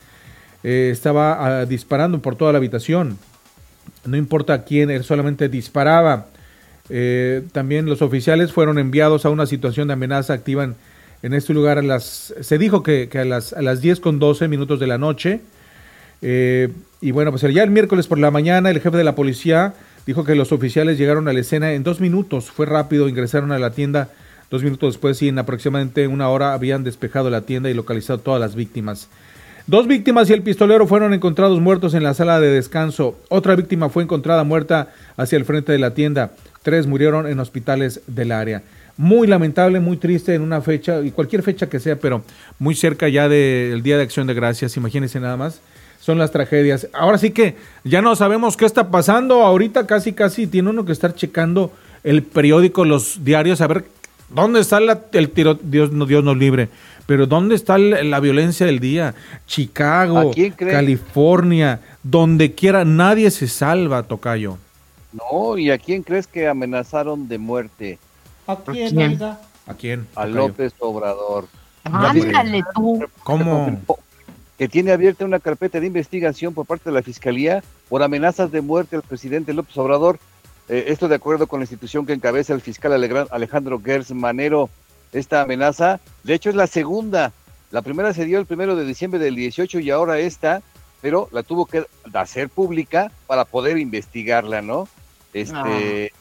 Eh, estaba ah, disparando por toda la habitación. No importa a quién, él solamente disparaba. Eh, también los oficiales fueron enviados a una situación de amenaza activa en, este lugar a las, se dijo que, que a, las, a las 10 con 12 minutos de la noche. Y bueno, pues ya el miércoles por la mañana el jefe de la policía dijo que los oficiales llegaron a la escena en dos minutos. Fue rápido, ingresaron a la tienda dos minutos después y en aproximadamente una hora habían despejado la tienda y localizado todas las víctimas. Dos víctimas y el pistolero fueron encontrados muertos en la sala de descanso. Otra víctima fue encontrada muerta hacia el frente de la tienda. Tres murieron en hospitales del área. Muy lamentable, muy triste en una fecha, y cualquier fecha que sea, pero muy cerca ya del Día de Acción de Gracias, imagínense nada más, son las tragedias. Ahora sí que ya no sabemos qué está pasando, ahorita casi casi tiene uno que estar checando el periódico, los diarios, a ver dónde está la- el tiro, Dios, no, Dios nos libre, pero dónde está la, la violencia del día. Chicago. California, donde quiera, nadie se salva, Tocayo. No, ¿y a quién crees que amenazaron de muerte? ¿A quién? ¿A quién? A? López Obrador. Ándale tú. ¿Cómo? Que tiene abierta una carpeta de investigación por parte de la Fiscalía por amenazas de muerte al presidente López Obrador. Eh, esto de acuerdo con la institución que encabeza el fiscal Alejandro Gers Manero. Esta amenaza, de hecho, es la segunda. La primera se dio el primero de diciembre del 18 y ahora esta, pero la tuvo que hacer pública para poder investigarla, ¿no? Este,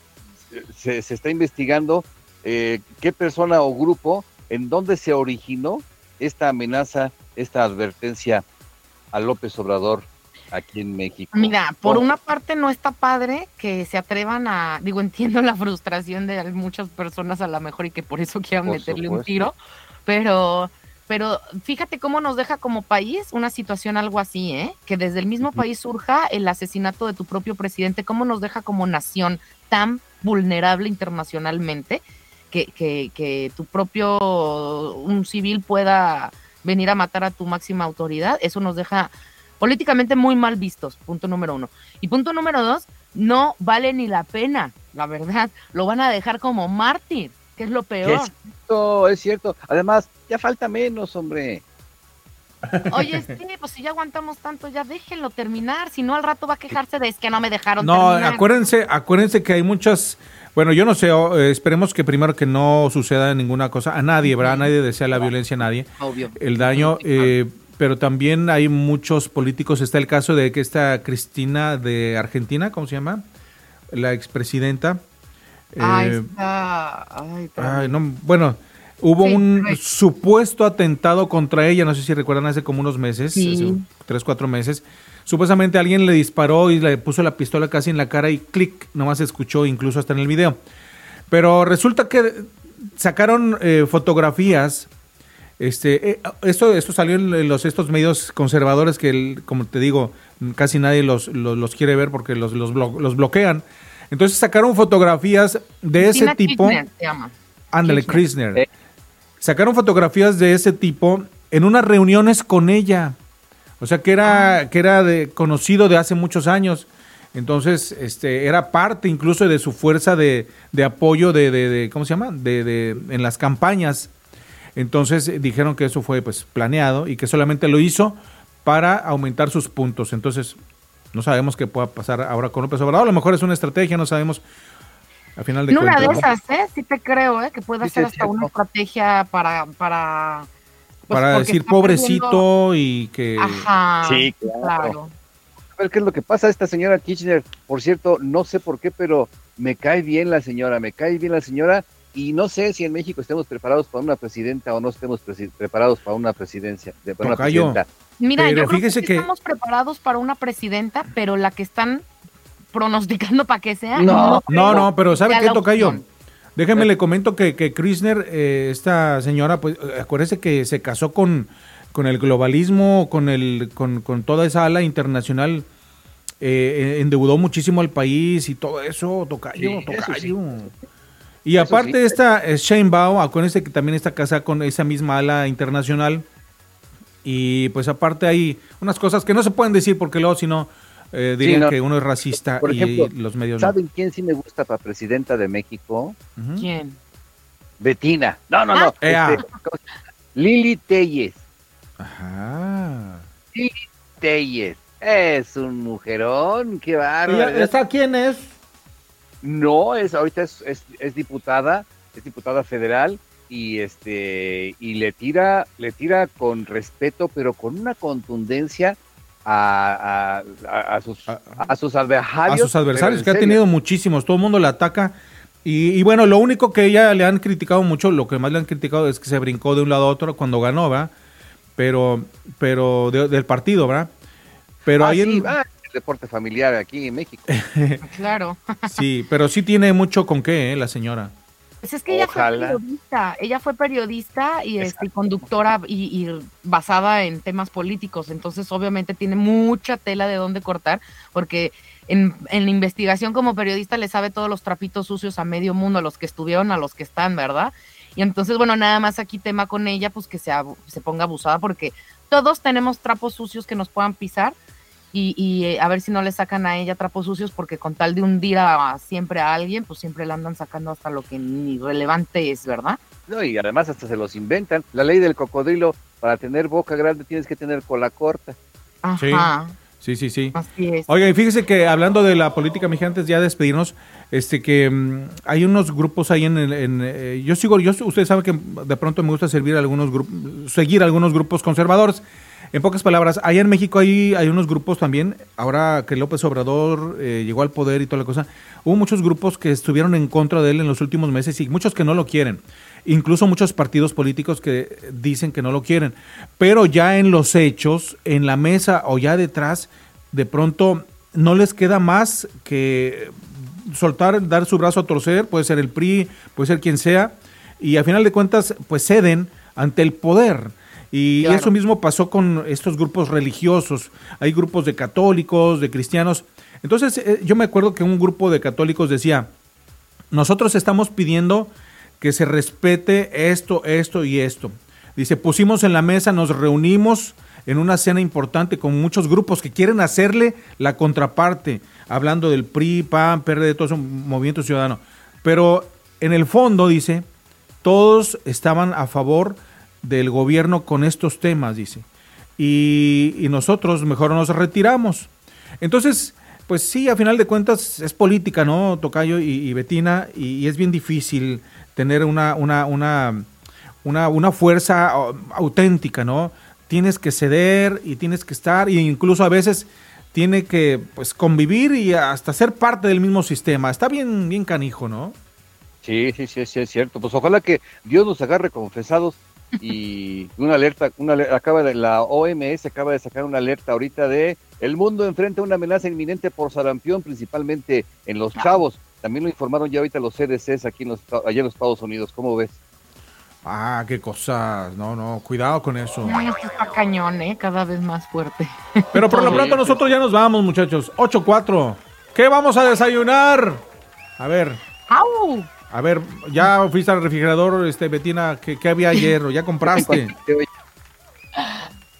se, se está investigando eh, qué persona o grupo, en dónde se originó esta amenaza, esta advertencia a López Obrador aquí en México. Mira, por Oh, una parte no está padre que se atrevan a, digo, entiendo la frustración de muchas personas a lo mejor y que por eso quieran Por meterle un tiro, pero, pero fíjate cómo nos deja como país una situación algo así, ¿eh? Que desde el mismo país surja el asesinato de tu propio presidente, cómo nos deja como nación tan vulnerable internacionalmente que, que, que tu propio, un civil pueda venir a matar a tu máxima autoridad, eso nos deja políticamente muy mal vistos, punto número uno. Y punto número dos, no vale ni la pena, la verdad, lo van a dejar como mártir, que es lo peor. es cierto, es cierto. Además, ya falta menos, hombre. Oye, sí, pues si ya aguantamos tanto, ya déjenlo terminar, si no al rato va a quejarse de es que no me dejaron No, terminar. acuérdense, acuérdense que hay muchas, bueno, yo no sé, eh, esperemos que primero que no suceda ninguna cosa a nadie, ¿verdad? Nadie desea la violencia a nadie, Obvio. el daño, eh, pero también hay muchos políticos, está el caso de que esta Cristina de Argentina, ¿cómo se llama? La expresidenta. Ay, eh, está, ay, Ay, no, bueno, hubo Sí, un correcto. supuesto atentado contra ella, no sé si recuerdan, hace como unos meses, Sí. hace tres, cuatro meses. Supuestamente alguien le disparó y le puso la pistola casi en la cara y clic, nomás se escuchó incluso hasta en el video. Pero resulta que sacaron eh, fotografías. Este, eh, esto, esto salió en los estos medios conservadores que, el- como te digo, casi nadie los, los, los quiere ver porque los, los, blo- los bloquean. Entonces sacaron fotografías de ese tipo. Ándale, Kirchner. Sacaron fotografías de ese tipo en unas reuniones con ella. O sea, que era, que era de, conocido de hace muchos años. Entonces, este, era parte incluso de su fuerza de, de apoyo de, de- de- ¿cómo se llama? De, de- en las campañas. Entonces dijeron que eso fue pues planeado y que solamente lo hizo para aumentar sus puntos. Entonces, no sabemos qué pueda pasar ahora con López Obrador. A lo mejor es una estrategia, no sabemos. A final de En una de cuentas. ¿no? esas, ¿eh? Sí te creo, ¿eh? Que pueda Sí, sí, ser hasta una estrategia para... para pues, para decir perdiendo- pobrecito y que Ajá, Sí, claro. claro. A ver qué es lo que pasa a esta señora Kirchner. Por cierto, no sé por qué, pero me cae bien la señora, me cae bien la señora. Y no sé si en México estemos preparados para una presidenta o no estemos presi- preparados para una presidencia. De, para una presidenta. Mira, Pero yo creo fíjese que, sí que- estamos preparados para una presidenta, pero la que están pronosticando para que sea. No. No, no, pero ¿sabe qué tocayo? opción. Déjeme le comento que, que Krisner, eh, esta señora, pues acuérdese que se casó con, con el globalismo, con el, con, con toda esa ala internacional, eh, endeudó muchísimo al país y todo eso, tocayo, Sí, eso tocayo. Y aparte sí. esta eh, Shane Bao, acuérdense que también está casada con esa misma ala internacional. Y pues aparte hay unas cosas que no se pueden decir porque luego si no eh, dirían no. que uno es racista Por y ejemplo, los medios no. ¿Saben quién sí me gusta para presidenta de México? ¿Quién? Betina. No, no, no. Ea. este. Lili Telles. Ajá. Lili Telles. Es un mujerón, qué ¿Y bárbaro. ¿Esa quién es? No, es ahorita es, es, es diputada, es diputada federal y este y le tira le tira con respeto, pero con una contundencia a, a, a- a sus A- a sus adversarios. a sus adversarios, que ha tenido muchísimos, todo el mundo la ataca. Y, y bueno, lo único que ella le han criticado mucho, lo que más le han criticado es que se brincó de un lado a otro cuando ganó, ¿verdad? Pero, pero de- del partido, ¿verdad? Pero Ah, ahí sí, en- ah, el deporte familiar aquí en México. Claro. sí, pero sí tiene mucho con qué, ¿eh? la señora. Pues es que ella Ojalá. fue periodista, ella fue periodista y este, conductora y, y basada en temas políticos, entonces obviamente tiene mucha tela de dónde cortar, porque en, en la investigación como periodista le sabe todos los trapitos sucios a medio mundo, a los que estuvieron, a los que están, ¿verdad? Y entonces, bueno, nada más aquí tema con ella, pues que se, abu- se ponga abusada, porque todos tenemos trapos sucios que nos puedan pisar. Y, y, eh, a ver si no le sacan a ella trapos sucios, porque con tal de hundir a, siempre a alguien, pues siempre le andan sacando hasta lo que ni relevante es, ¿verdad? No, y además hasta se los inventan. La ley del cocodrilo, para tener boca grande tienes que tener cola corta. Sí. Ajá, Sí, sí, sí. así es. Oiga, y fíjese que hablando de la política mexicana, antes ya de despedirnos, este que mm, hay unos grupos ahí en, el- en, eh, yo sigo, yo ustedes saben que de pronto me gusta servir a algunos grupos, seguir a algunos grupos conservadores. En pocas palabras, allá en México hay, hay unos grupos también, ahora que López Obrador eh, llegó al poder y toda la cosa, hubo muchos grupos que estuvieron en contra de él en los últimos meses y muchos que no lo quieren. Incluso muchos partidos políticos que dicen que no lo quieren. Pero ya en los hechos, en la mesa o ya detrás, de pronto no les queda más que soltar, dar su brazo a torcer, puede ser el PRI, puede ser quien sea, y a final de cuentas, pues ceden ante el poder. Y Claro. eso mismo pasó con estos grupos religiosos. Hay grupos de católicos, de cristianos. Entonces, eh, yo me acuerdo que un grupo de católicos decía, nosotros estamos pidiendo que se respete esto, esto y esto. Dice, pusimos en la mesa, nos reunimos en una cena importante con muchos grupos que quieren hacerle la contraparte, hablando del PRI, PAN, PRD, todo eso, Movimiento Ciudadano. Pero en el fondo, dice, todos estaban a favor del gobierno con estos temas, dice. Y, nosotros mejor nos retiramos. Entonces, pues sí, a final de cuentas es política, ¿no, Tocayo y, y Betina? Y, es bien difícil tener una, una, una, una, una fuerza auténtica, ¿no? Tienes que ceder y tienes que estar, e incluso a veces tiene que pues convivir y hasta ser parte del mismo sistema. Está bien, bien canijo, ¿no? Sí, sí, sí, sí, es cierto. Pues ojalá que Dios nos agarre confesados y una alerta, una acaba de la OMS acaba de sacar una alerta ahorita de el mundo enfrenta una amenaza inminente por sarampión, principalmente en los chavos. También lo informaron ya ahorita los CDCs aquí en los, allá en los Estados Unidos. ¿Cómo ves? Ah, qué cosas. No, no, cuidado con eso. Ay, esto está cañón, ¿eh? Cada vez más fuerte. Pero por lo pronto nosotros ya nos vamos, muchachos. 8-4. ¿Qué vamos a desayunar? A ver, ¡Au! A ver, ya fuiste al refrigerador, este, Betina, ¿qué, qué había ayer? ¿O ya compraste?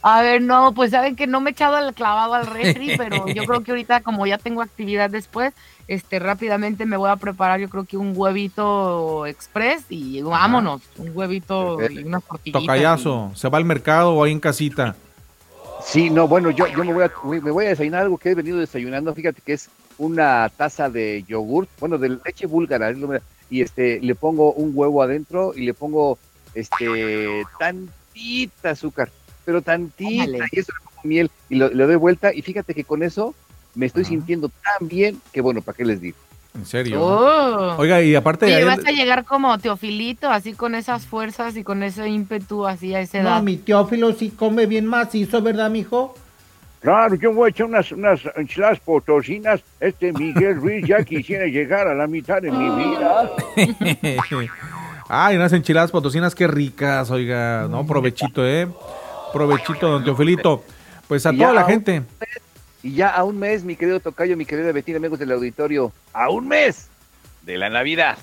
A ver, no, pues saben que no me he echado el clavado al refri, pero yo creo que ahorita como ya tengo actividad después, este rápidamente me voy a preparar yo creo que un huevito express y vámonos, un huevito y unas tortillitas. Tocayazo, ¿se va al mercado o ahí en casita? Sí, no, bueno, yo, yo me, voy a, me voy a desayunar algo que he venido desayunando. Fíjate que es una taza de yogurt, bueno, de leche búlgara, es lo- y este le pongo un huevo adentro y le pongo este tantita azúcar, pero tantita, y eso le pongo miel y lo- le doy vuelta. Y fíjate que con eso me estoy sintiendo tan bien que bueno, ¿para qué les digo? En serio. Oh. Oiga, y aparte Oye, de vas a llegar como Teofilito, así con esas fuerzas y con ese ímpetu así a esa edad. No, mi Teófilo sí come bien macizo, ¿verdad, mijo? Claro, yo voy a echar unas, unas enchiladas potosinas. Este Miguel Ruiz ya quisiera llegar a la mitad de mi vida. Ay, unas enchiladas potosinas, qué ricas, oiga, ¿no? Provechito, ¿eh? Provechito, don Teofilito. Pues a toda la gente. Y ya a un mes, mi querido Tocayo, mi querida Betina, amigos del auditorio, a un mes de la Navidad.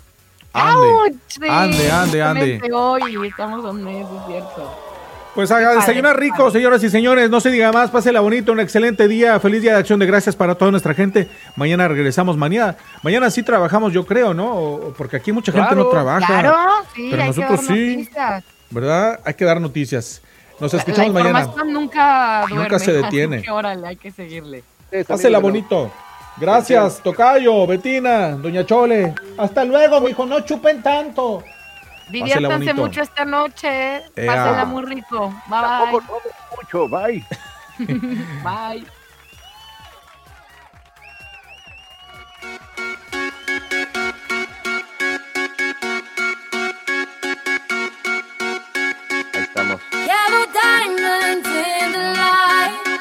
Ande. Ande, ande, ande. Hoy estamos a un mes, es cierto. Pues haga desayunar rico, señoras y señores. No se diga más, pásela bonito, un excelente día, feliz día de acción de gracias para toda nuestra gente. Mañana regresamos, mañana. Mañana sí trabajamos, yo creo, ¿no? Porque aquí mucha gente no trabaja. Claro, sí, pero hay nosotros que dar sí, noticias. ¿verdad? Hay que dar noticias. Nos La escuchamos mañana. nunca duerme. Nunca se detiene. órale, hay que seguirle. Pásela bonito. Gracias, Tocayo, Betina, Doña Chole. Hasta luego, mijo, no chupen tanto. Diviértanse mucho esta noche. Ea. Pásenla muy rico. Bye Tampoco tomen mucho, bye. bye. bye. Ahí estamos. Yellow diamonds in the light.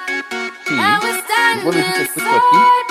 Sí. And we're Bueno, sí standing te escucho aquí.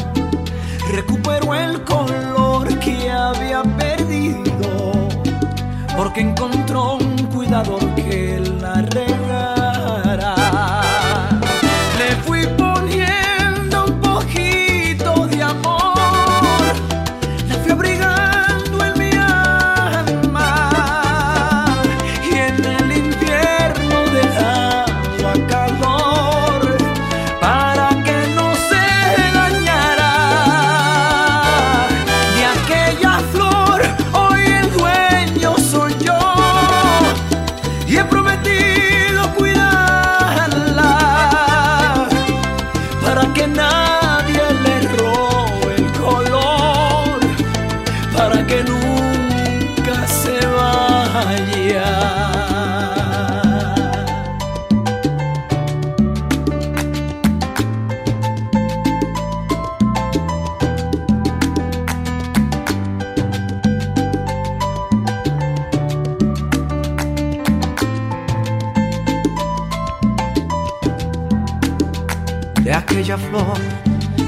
recuperó el color que había perdido porque encontró un cuidador que la regara.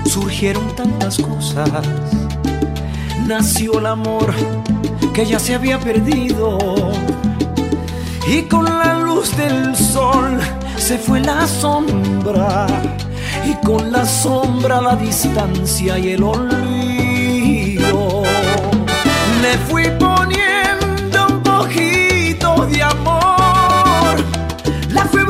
Surgieron tantas cosas. Nació el amor que ya se había perdido. Y con la luz del sol se fue la sombra. Y con la sombra la distancia y el olvido. Le fui poniendo un poquito de amor. La fui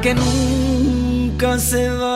que nunca se vaya.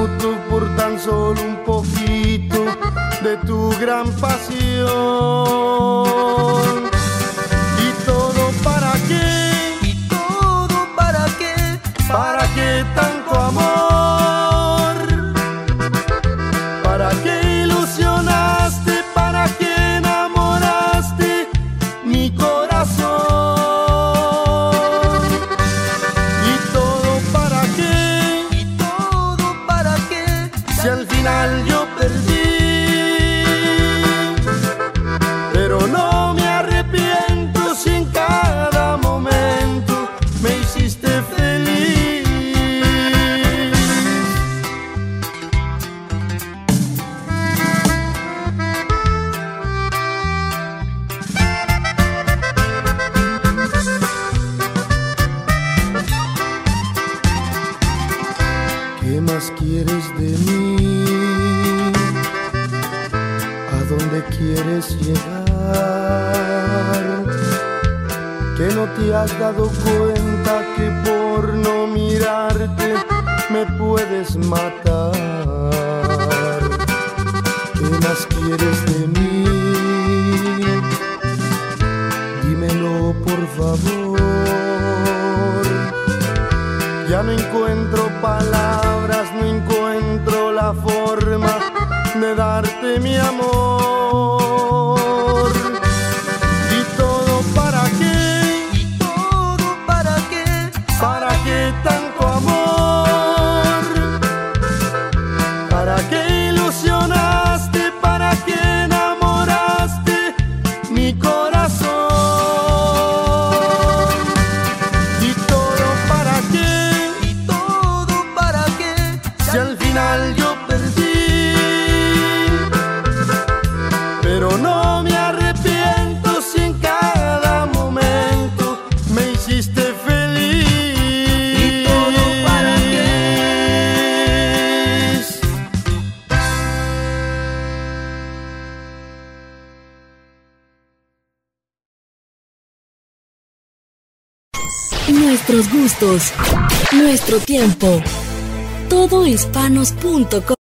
tan solo un poquito de tu gran pasión. Nuestro tiempo, todohispanos.com.